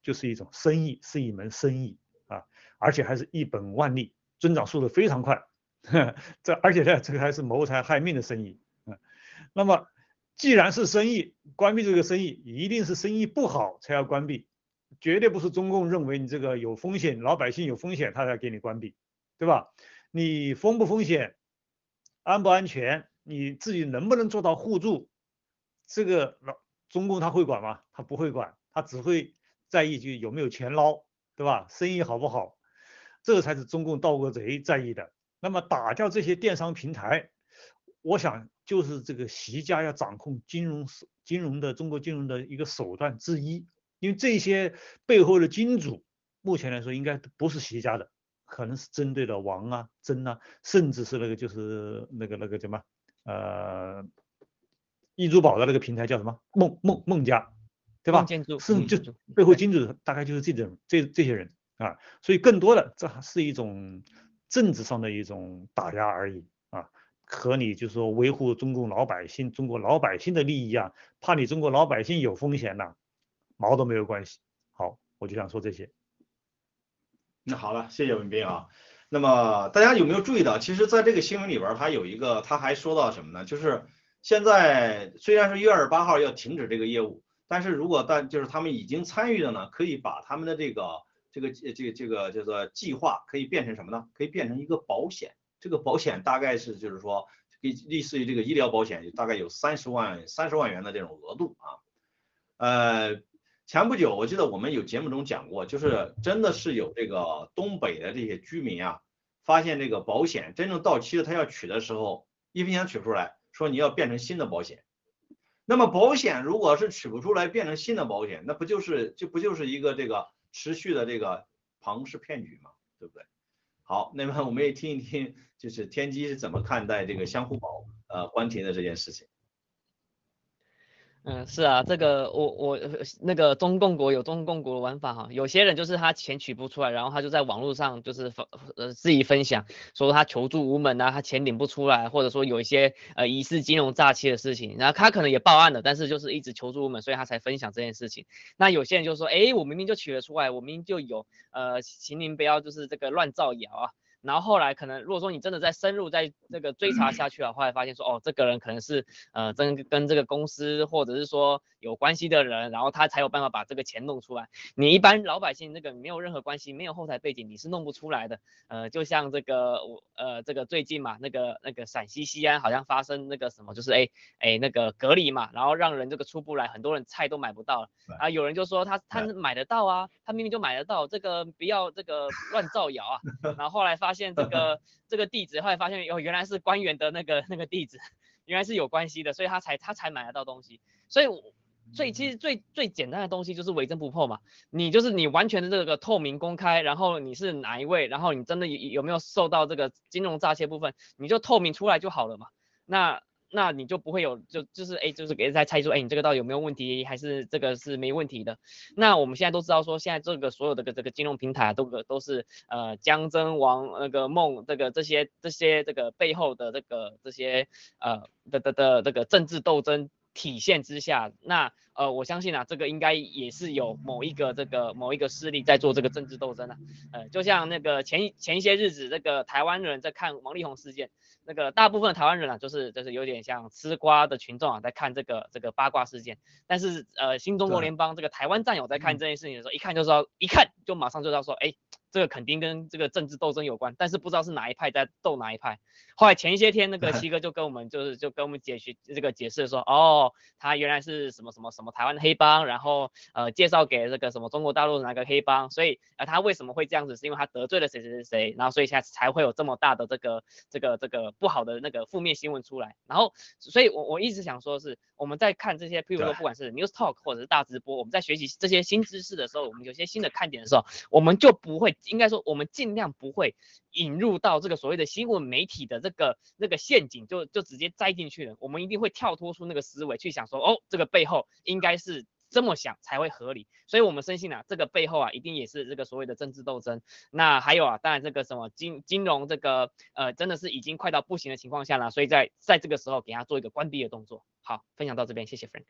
就是一种生意，是一门生意啊，而且还是一本万利，增长速度非常快，这而且呢这个还是谋财害命的生意，嗯，那么既然是生意，关闭这个生意一定是生意不好才要关闭，绝对不是中共认为你这个有风险，老百姓有风险他才给你关闭，对吧？你风不风险，安不安全？你自己能不能做到互助？这个老中共他会管吗？他不会管，他只会在意就有没有钱捞，对吧？生意好不好？这个才是中共盗国贼在意的。那么打掉这些电商平台，我想就是这个习家要掌控金融金融的中国金融的一个手段之一。因为这些背后的金主，目前来说应该不是习家的，可能是针对的王啊、曾啊，甚至是那个就是那个那个什么。呃，易珠宝的那个平台叫什么？梦梦梦家，对吧？是就背后金主大概就是这种这这些人啊，所以更多的这还是一种政治上的一种打压而已啊，和你就是说维护中共老百姓、中国老百姓的利益啊，怕你中国老百姓有风险呐，毛都没有关系。好，我就想说这些。
那好了，谢谢文斌啊。那么大家有没有注意到，其实在这个新闻里边，它有一个，他还说到什么呢？就是现在虽然是一月二十八号要停止这个业务，但是如果但就是他们已经参与的呢，可以把他们的这个这个这个这个叫做计划可以变成什么呢？可以变成一个保险，这个保险大概是就是说，类类似于这个医疗保险，大概有三十万三十万元的这种额度啊，呃。前不久，我记得我们有节目中讲过，就是真的是有这个东北的这些居民啊，发现这个保险真正到期了，他要取的时候，一分钱取不出来，说你要变成新的保险。那么保险如果是取不出来变成新的保险，那不就是就不就是一个这个持续的这个庞氏骗局嘛，对不对？好，那么我们也听一听，就是天机是怎么看待这个相互保呃关停的这件事情。
嗯，是啊，这个我我那个中共国有中共国的玩法哈，有些人就是他钱取不出来，然后他就在网络上就是呃自己分享，说他求助无门啊，他钱领不出来，或者说有一些呃疑似金融诈欺的事情，然后他可能也报案了，但是就是一直求助无门，所以他才分享这件事情。那有些人就说，哎，我明明就取得出来，我明明就有，呃，请您不要就是这个乱造谣啊。然后后来可能，如果说你真的在深入在这个追查下去的话，发现说，哦，这个人可能是呃真跟这个公司或者是说有关系的人，然后他才有办法把这个钱弄出来。你一般老百姓那个没有任何关系，没有后台背景，你是弄不出来的。呃，就像这个我呃这个最近嘛，那个那个陕西西安好像发生那个什么，就是哎哎那个隔离嘛，然后让人这个出不来，很多人菜都买不到了。啊，有人就说他他买得到啊，他明明就买得到，这个不要这个乱造谣啊。然后后来发。现这个这个地址，后来发现哦，原来是官员的那个那个地址，原来是有关系的，所以他才他才买得到东西。所以，所以其实最最简单的东西就是伪真不破嘛。你就是你完全的这个透明公开，然后你是哪一位，然后你真的有有没有受到这个金融诈骗部分，你就透明出来就好了嘛。那。那你就不会有就就是哎，就是给人家猜出哎，你这个到底有没有问题，还是这个是没问题的？那我们现在都知道说，现在这个所有的这个金融平台都个都是呃江真王那个梦这个这些这些这个背后的这个这些呃的的的这个政治斗争体现之下，那呃我相信啊，这个应该也是有某一个这个某一个势力在做这个政治斗争啊，呃就像那个前前一些日子这个台湾人在看王力宏事件。那个大部分台湾人啊，就是就是有点像吃瓜的群众啊，在看这个这个八卦事件。但是呃，新中国联邦这个台湾战友在看这件事情的时候，一看就知道，一看就马上就知道说，哎。这个肯定跟这个政治斗争有关，但是不知道是哪一派在斗哪一派。后来前一些天，那个 七哥就跟我们就是就跟我们解释这个解释说，哦，他原来是什么什么什么台湾的黑帮，然后呃介绍给这个什么中国大陆的哪个黑帮，所以呃他为什么会这样子，是因为他得罪了谁谁谁谁，然后所以现在才会有这么大的这个这个这个不好的那个负面新闻出来。然后所以我我一直想说是我们在看这些，譬如说不管是 news talk 或者是大直播，我们在学习这些新知识的时候，我们有些新的看点的时候，我们就不会。应该说，我们尽量不会引入到这个所谓的新闻媒体的这个那个陷阱，就就直接栽进去了。我们一定会跳脱出那个思维，去想说，哦，这个背后应该是这么想才会合理。所以我们深信啊，这个背后啊，一定也是这个所谓的政治斗争。那还有啊，当然这个什么金金融这个呃，真的是已经快到不行的情况下了，所以在在这个时候给他做一个关闭的动作。好，分享到这边，谢谢 Frank。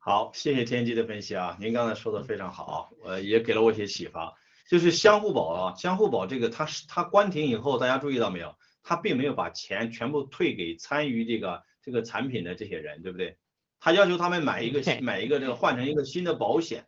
好，谢谢天机的分析啊，您刚才说的非常好，呃，也给了我一些启发。就是相互保啊，相互保这个，它是它关停以后，大家注意到没有？它并没有把钱全部退给参与这个这个产品的这些人，对不对？他要求他们买一个买一个这个换成一个新的保险。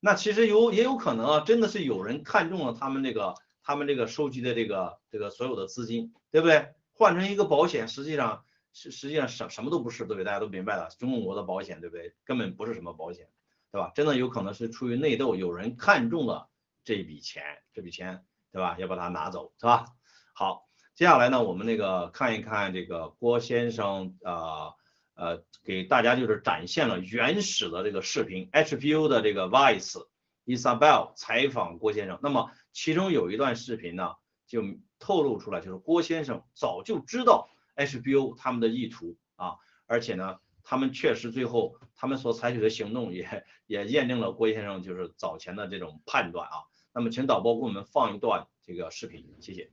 那其实有也有可能啊，真的是有人看中了他们这个他们这个收集的这个这个所有的资金，对不对？换成一个保险，实际上实实际上什什么都不是，对不对？大家都明白了，中国的保险，对不对？根本不是什么保险，对吧？真的有可能是出于内斗，有人看中了。这笔钱，这笔钱，对吧？要把它拿走，是吧？好，接下来呢，我们那个看一看这个郭先生，呃呃，给大家就是展现了原始的这个视频，HBO 的这个 Vice Isabel 采访郭先生。那么其中有一段视频呢，就透露出来，就是郭先生早就知道 HBO 他们的意图啊，而且呢，他们确实最后他们所采取的行动也也验证了郭先生就是早前的这种判断啊。那么，请导播给我们放一段这个视频，谢谢。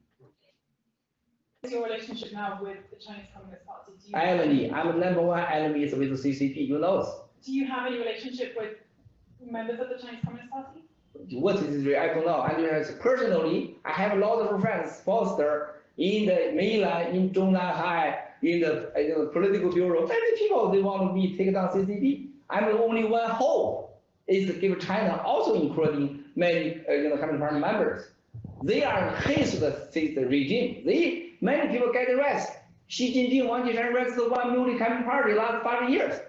Your relationship now with the Chinese Communist Party?
Enemy, I'm number one enemy is with the CCP. You know.
Do you have any relationship with members of the Chinese Communist Party?
What is it? I don't know. I personally, I have a lot of friends, foster in the mainland, in Zhongnanhai, in the, in the political bureau. Many people they want me to take down CCP. I'm the only one hope is to give China also including many uh, you know, Communist Party members. They are against the, the regime. They many people get arrested. Xi Jinping, Wang Qishan arrested one newly Communist Party last five years.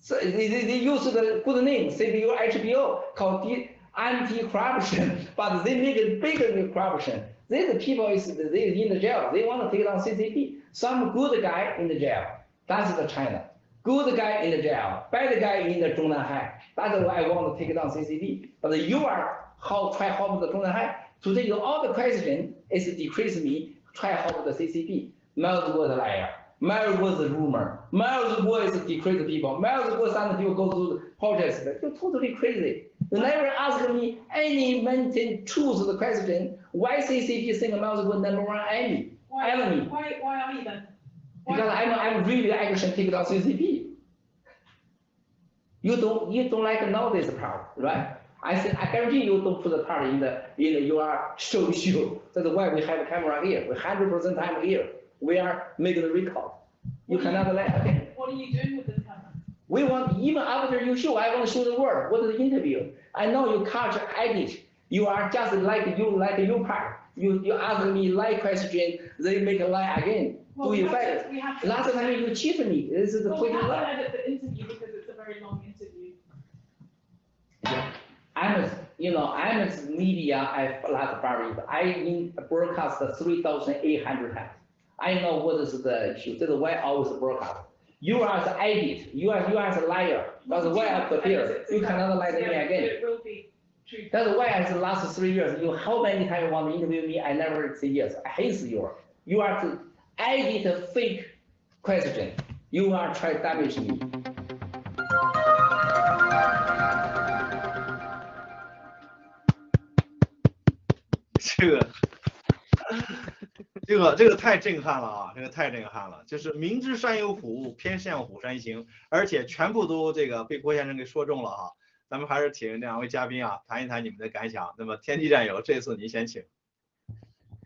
So they, they, they use the good name, CBU, HBO, called anti-corruption, but they make it bigger corruption. These people is they in the jail. They want to take down CCP. Some good guy in the jail. That's the China. Good guy in the jail, bad guy in the Zhongnanhai. That's why I want to take down CCP. But you are how try help the Zhongnanhai. Today, you all the question is decrease me, try help the CCP. Miles was a liar. Miles was a rumor. Miles was decrease people. Miles was some people go to politics. You're totally crazy. You never ask me any maintain truth the question. Why CCP think Miles was number one enemy?
Why, enemy? Why, why are you then?
Because I'm, I'm really action take down CCP. You don't you don't like know this part, right? I said I guarantee you don't put the part in the in the your show show. That's why we have a camera here. We hundred percent time here. We are making the record. You
what
cannot let okay.
What are you doing with the camera?
We want even after you show, I want to show the world. What is the interview? I know you can't edit. You are just like you like your part. You you ask me like question, they make a lie again.
Well,
Do you
fact?
Last time you cheated me. This is the
well, we
have
to edit the interview because it's a very long interview.
I'm, a, you know, I'm a media. I like Barry. I broadcast three thousand eight hundred times. I know what is the issue. That's why I always broadcast. You are the edit. You are you are the liar. That's why I prepare. You cannot lie to me again.
It will be true.
That's why I the last three years. You how many times you want to interview me? I never say yes. I hate you. You are to edit a fake question. You are try to damage me.
这个，这个，这个太震撼了啊！这个太震撼了，就是明知山有虎，偏向虎山行，而且全部都这个被郭先生给说中了哈。咱们还是请两位嘉宾啊谈一谈你们的感想。那么天地战友，这次您先请。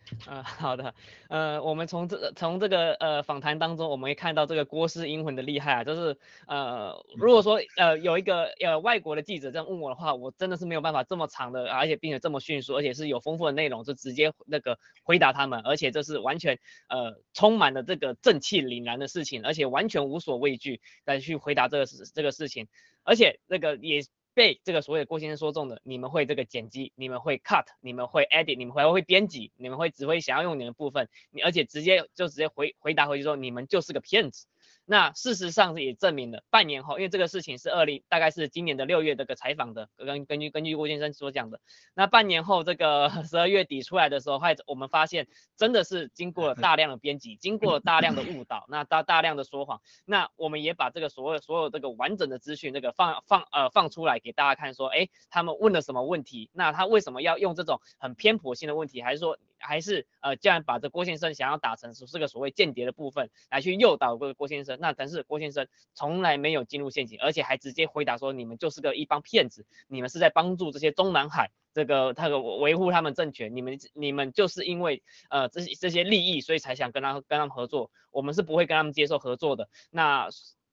呃，好的，呃，我们从这从这个呃访谈当中，我们会看到这个郭氏英魂的厉害啊，就是呃，如果说呃有一个呃外国的记者这样问我的话，我真的是没有办法这么长的，而且并且这么迅速，而且是有丰富的内容，就直接那个回答他们，而且这是完全呃充满了这个正气凛然的事情，而且完全无所畏惧来去回答这个事这个事情，而且那个也。被这个所谓的郭先生说中的，你们会这个剪辑，你们会 cut，你们会 edit，你们还会编辑，你们会只会想要用你的部分，你而且直接就直接回回答回去说你们就是个骗子，那事实上也证明了，半年后，因为这个事情是二零，大概是今年的六月这个采访的，根根据根据郭先生所讲的，那半年后这个 十二月底出来的时候，还我们发现真的是经过了大量的编辑，经过了大量的误导，那大大量的说谎，那我们也把这个所有所有这个完整的资讯，这个放放呃放出来给大家看，说，哎，他们问了什么问题？那他为什么要用这种很偏颇性的问题？还是说？还是呃，既然把这郭先生想要打成是这个所谓间谍的部分来去诱导郭郭先生，那但是郭先生从来没有进入陷阱，而且还直接回答说你们就是个一帮骗子，你们是在帮助这些中南海这个他的维护他们政权，你们你们就是因为呃这些这些利益，所以才想跟他跟他们合作，我们是不会跟他们接受合作的。那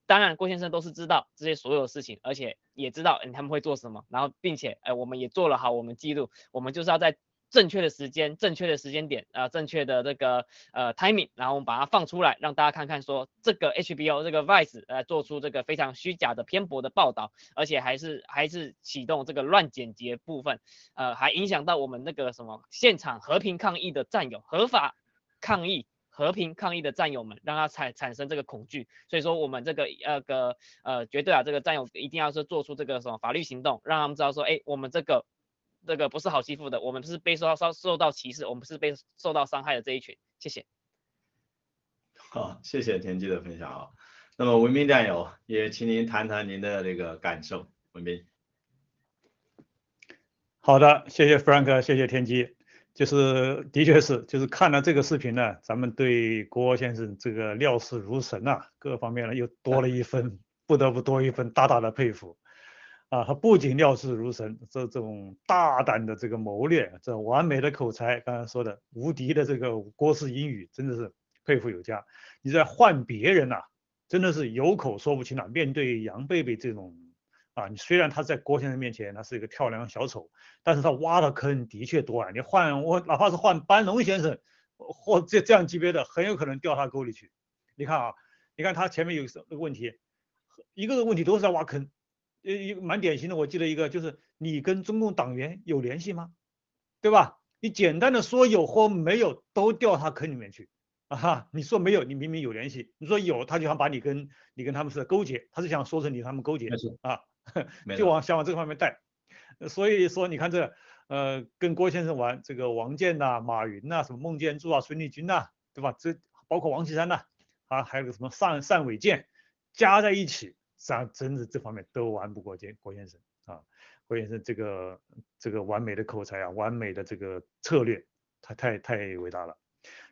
当然郭先生都是知道这些所有事情，而且也知道嗯他们会做什么，然后并且哎我们也做了好我们记录，我们就是要在。正确的时间，正确的时间点，啊，正确的这个呃 timing，然后我们把它放出来，让大家看看说这个 HBO 这个 Vice 呃做出这个非常虚假的偏颇的报道，而且还是还是启动这个乱剪辑部分，呃，还影响到我们那个什么现场和平抗议的战友，合法抗议和平抗议的战友们，让他产产生这个恐惧，所以说我们这个呃个呃绝对啊这个战友一定要是做出这个什么法律行动，让他们知道说，哎，我们这个。这个不是好欺负的，我们是被受到受受到歧视，我们是被受到伤害的这一群。谢谢。
好，谢谢田鸡的分享啊。那么文斌战友也请您谈谈您的这个感受。文斌。
好的，谢谢 Frank，谢谢天机。就是的确是，就是看了这个视频呢，咱们对郭先生这个料事如神呐，各方面呢又多了一分，不得不多一分大大的佩服。啊，他不仅料事如神，这种大胆的这个谋略，这完美的口才，刚才说的无敌的这个郭氏英语，真的是佩服有加。你在换别人呐，真的是有口说不清了。面对杨贝贝这种啊，你虽然他在郭先生面前他是一个跳梁小丑，但是他挖的坑的确多啊。你换我哪怕是换班农先生或这这样级别的，很有可能掉他沟里去。你看啊，你看他前面有什个问题，一个个问题都是在挖坑。呃，一个蛮典型的，我记得一个就是你跟中共党员有联系吗？对吧？你简单的说有或没有都掉他坑里面去啊！哈，你说没有，你明明有联系；你说有，他就想把你跟你跟他们是勾结，他是想说成你他们勾结啊，就往想往这个方面带。所以说，你看这呃，跟郭先生玩这个王健呐、马云呐、什么孟建柱啊、孙立军呐，对吧？这包括王岐山呐，啊，还有个什么单单伟建，加在一起。上真的这方面都玩不过郭郭先生啊，郭先生这个这个完美的口才啊，完美的这个策略，他太太伟大了。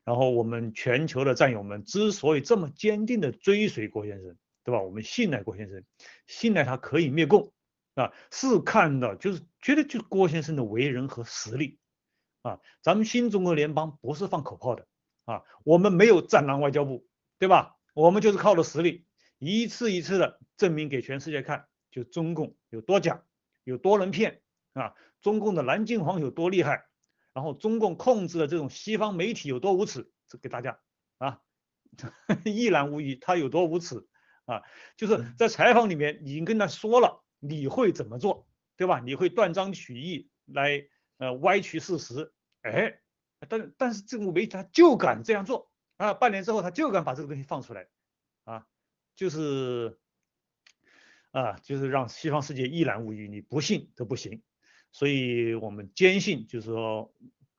然后我们全球的战友们之所以这么坚定的追随郭先生，对吧？我们信赖郭先生，信赖他可以灭共啊，是看到就是觉得就是郭先生的为人和实力啊，咱们新中国联邦不是放口炮的啊，我们没有战狼外交部，对吧？我们就是靠的实力。一次一次的证明给全世界看，就中共有多假，有多能骗啊！中共的蓝金黄有多厉害，然后中共控制的这种西方媒体有多无耻，这给大家啊 一览无遗，他有多无耻啊！就是在采访里面已经跟他说了你会怎么做，对吧？你会断章取义来呃歪曲事实，哎，但但是这个媒体他就敢这样做啊！半年之后他就敢把这个东西放出来啊！就是啊，就是让西方世界一览无余，你不信都不行。所以我们坚信，就是说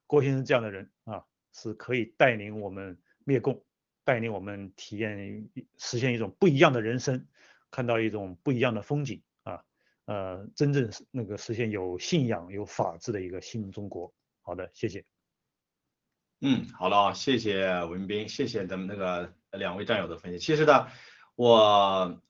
郭先生这样的人啊，是可以带领我们灭共，带领我们体验实现一种不一样的人生，看到一种不一样的风景啊，呃，真正那个实现有信仰、有法治的一个新中国。好的，谢谢。
嗯，好了啊，谢谢文斌，谢谢咱们那个两位战友的分析。其实呢。我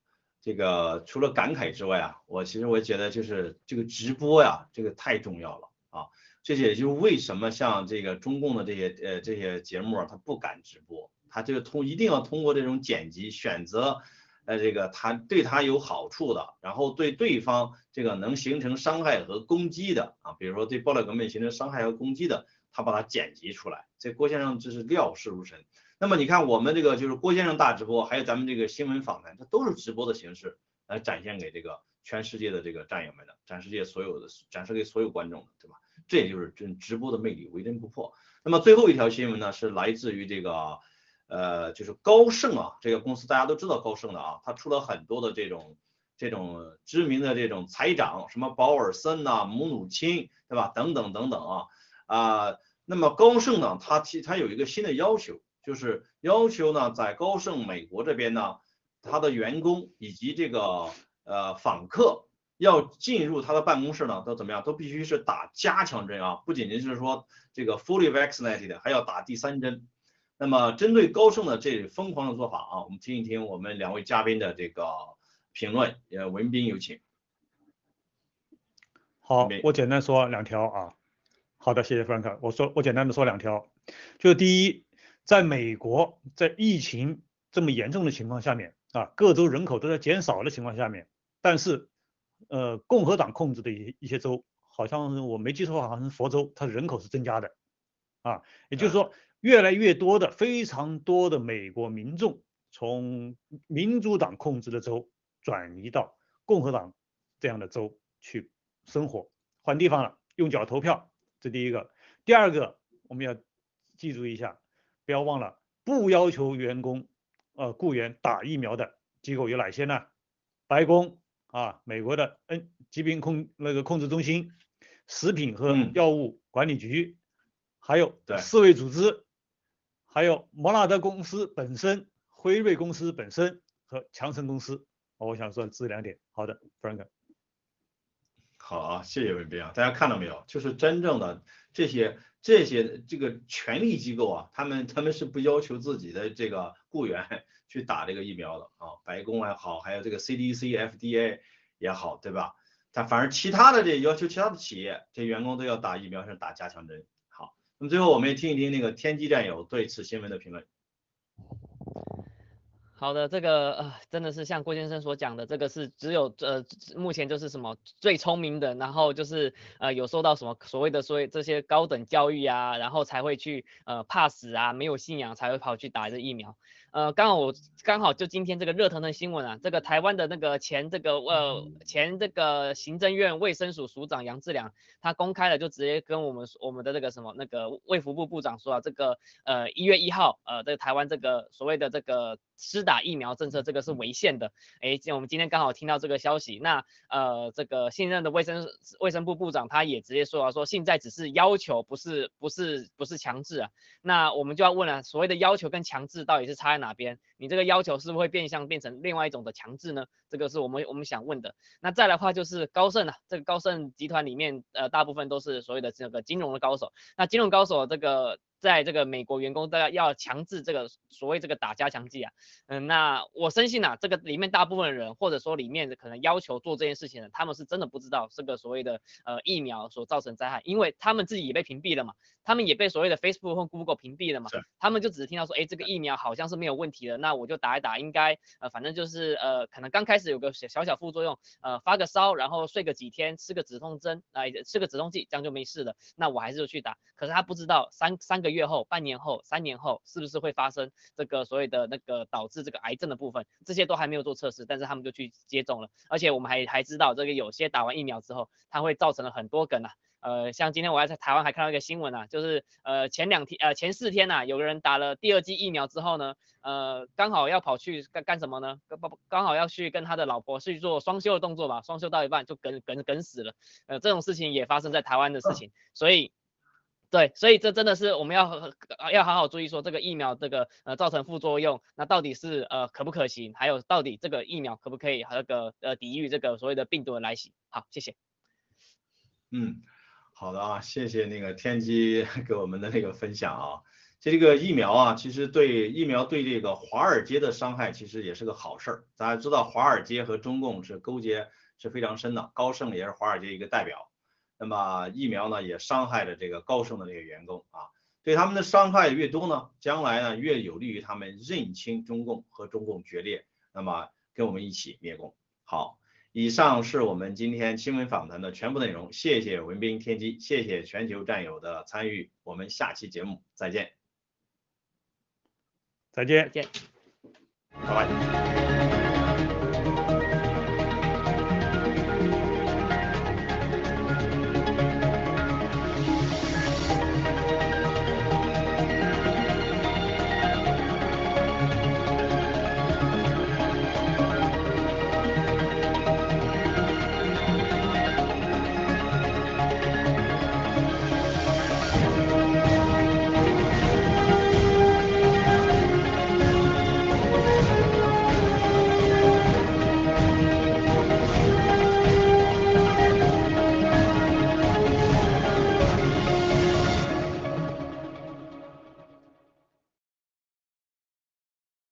这个除了感慨之外啊，我其实我觉得就是这个直播呀，这个太重要了啊。这也就是为什么像这个中共的这些呃这些节目啊，他不敢直播，他这个通一定要通过这种剪辑选择，呃这个他对他有好处的，然后对对方这个能形成伤害和攻击的啊，比如说对暴力革命形成伤害和攻击的，他把它剪辑出来。这郭先生这是料事如神。那么你看，我们这个就是郭先生大直播，还有咱们这个新闻访谈，它都是直播的形式来展现给这个全世界的这个战友们的，展示给所有的，展示给所有观众的，对吧？这也就是真直播的魅力，为真不破。那么最后一条新闻呢，是来自于这个呃，就是高盛啊，这个公司大家都知道高盛的啊，它出了很多的这种这种知名的这种财长，什么保尔森呐、姆努钦，对吧？等等等等啊啊，那么高盛呢，它提它有一个新的要求，就是要求呢，在高盛美国这边呢，他的员工以及这个呃访客要进入他的办公室呢，都怎么样？都必须是打加强针啊，不仅仅是说这个 fully vaccinated，还要打第三针。那么针对高盛的这疯狂的做法啊，我们听一听我们两位嘉宾的这个评论。呃，文斌有请。
好，我简单说两条啊。好的，谢谢 Frank。我说我简单的说两条，就是第一，在美国在疫情这么严重的情况下面啊，各州人口都在减少的情况下面，但是呃，共和党控制的一些一些州，好像我没记错，好像是佛州，它人口是增加的啊，也就是说，越来越多的非常多的美国民众从民主党控制的州转移到共和党这样的州去生活，换地方了，用脚投票，这第一个。第二个，我们要记住一下，不要忘了，不要求员工呃雇员打疫苗的机构有哪些呢？白宫啊，美国的 N 疾病控那个控制中心，食品和
嗯
药物管理局，还有
对
世卫组织，还有摩纳德公司本身、辉瑞公司本身和强生公司。我想说这两点。好的，Frank。
好啊，谢谢文斌啊，大家看到没有？就是真正的这些这些这个权力机构啊，他们他们是不要求自己的这个雇员 去打这个疫苗的啊，白宫也好，还有这个 CDC、FDA 也好，对吧？但反而其他的这要求其他的企业，这员工都要打疫苗，是打加强针。好，那么最后我们也听一听那个天机战友对此新闻的评论。
好的，这个呃，真的是像郭先生所讲的，这个是只有呃，目前就是什么最聪明的，然后就是呃有受到什么所谓的所谓这些高等教育啊，然后才会去呃怕死啊，没有信仰才会跑去打这疫苗。呃，刚好我刚好就今天这个热腾腾新闻啊，这个台湾的那个前这个呃前这个行政院卫生署署长杨志良，他公开了就直接跟我们我们的这个什么那个卫福部部长说啊，这个呃一月一号呃这个台湾这个所谓的这个施打疫苗政策这个是违宪的，诶，我们今天刚好听到这个消息，那呃这个现任的卫生卫生部部长他也直接说啊，说现在只是要求，不是不是不是强制啊，那我们就要问了，所谓的要求跟强制到底是差哪边？你这个要求是不是会变相变成另外一种的强制呢？这个是我们我们想问的。那再来的话就是高盛啊，这个高盛集团里面呃大部分都是所谓的这个金融的高手。那金融高手这个在这个美国员工大家要强制这个所谓这个打加强剂啊，嗯，那我深信啊，这个里面大部分的人或者说里面可能要求做这件事情的，他们是真的不知道这个所谓的呃疫苗所造成灾害，因为他们自己也被屏蔽了嘛，他们也被所谓的 Facebook 或 Google 屏蔽了嘛，他们就只是听到说，哎，这个疫苗好像是没有问题的，那我就打一打，应该呃反正就是呃可能刚开始有个小小小副作用，呃发个烧，然后睡个几天，吃个止痛针，啊、吃个止痛剂，这样就没事了，那我还是就去打。可是他不知道三三个月后、半年后、三年后是不是会发生这个所谓的那个导致这个癌症的部分，这些都还没有做测试，但是他们就去接种了，而且我们还还知道这个有些打完疫苗之后，它会造成了很多梗啊。呃，像今天我还在台湾还看到一个新闻啊，就是呃前两天呃前四天呐、有个人打了第二剂疫苗之后呢，呃刚好要跑去干干什么呢？刚刚好要去跟他的老婆去做双休的动作吧，双休到一半就梗梗梗死了。呃，这种事情也发生在台湾的事情，所以。对，所以这真的是我们要要好好注意说这个疫苗这个呃造成副作用，那到底是呃可不可行，还有到底这个疫苗可不可以那个呃抵御这个所谓的病毒的来袭？好，谢谢。
嗯，好的啊，谢谢那个天机 给我们的那个分享啊。这个疫苗啊，其实对疫苗对这个华尔街的伤害其实也是个好事儿。大家知道华尔街和中共是勾结是非常深的，高盛也是华尔街一个代表。那么疫苗呢也伤害了这个高盛的这个员工啊，对他们的伤害越多呢，将来呢越有利于他们认清中共和中共决裂，那么跟我们一起灭共。好。以上是我们今天新闻访谈的全部内容，谢谢文斌天机，谢谢全球战友的参与，我们下期节目再见，
再见
再。见。
拜拜。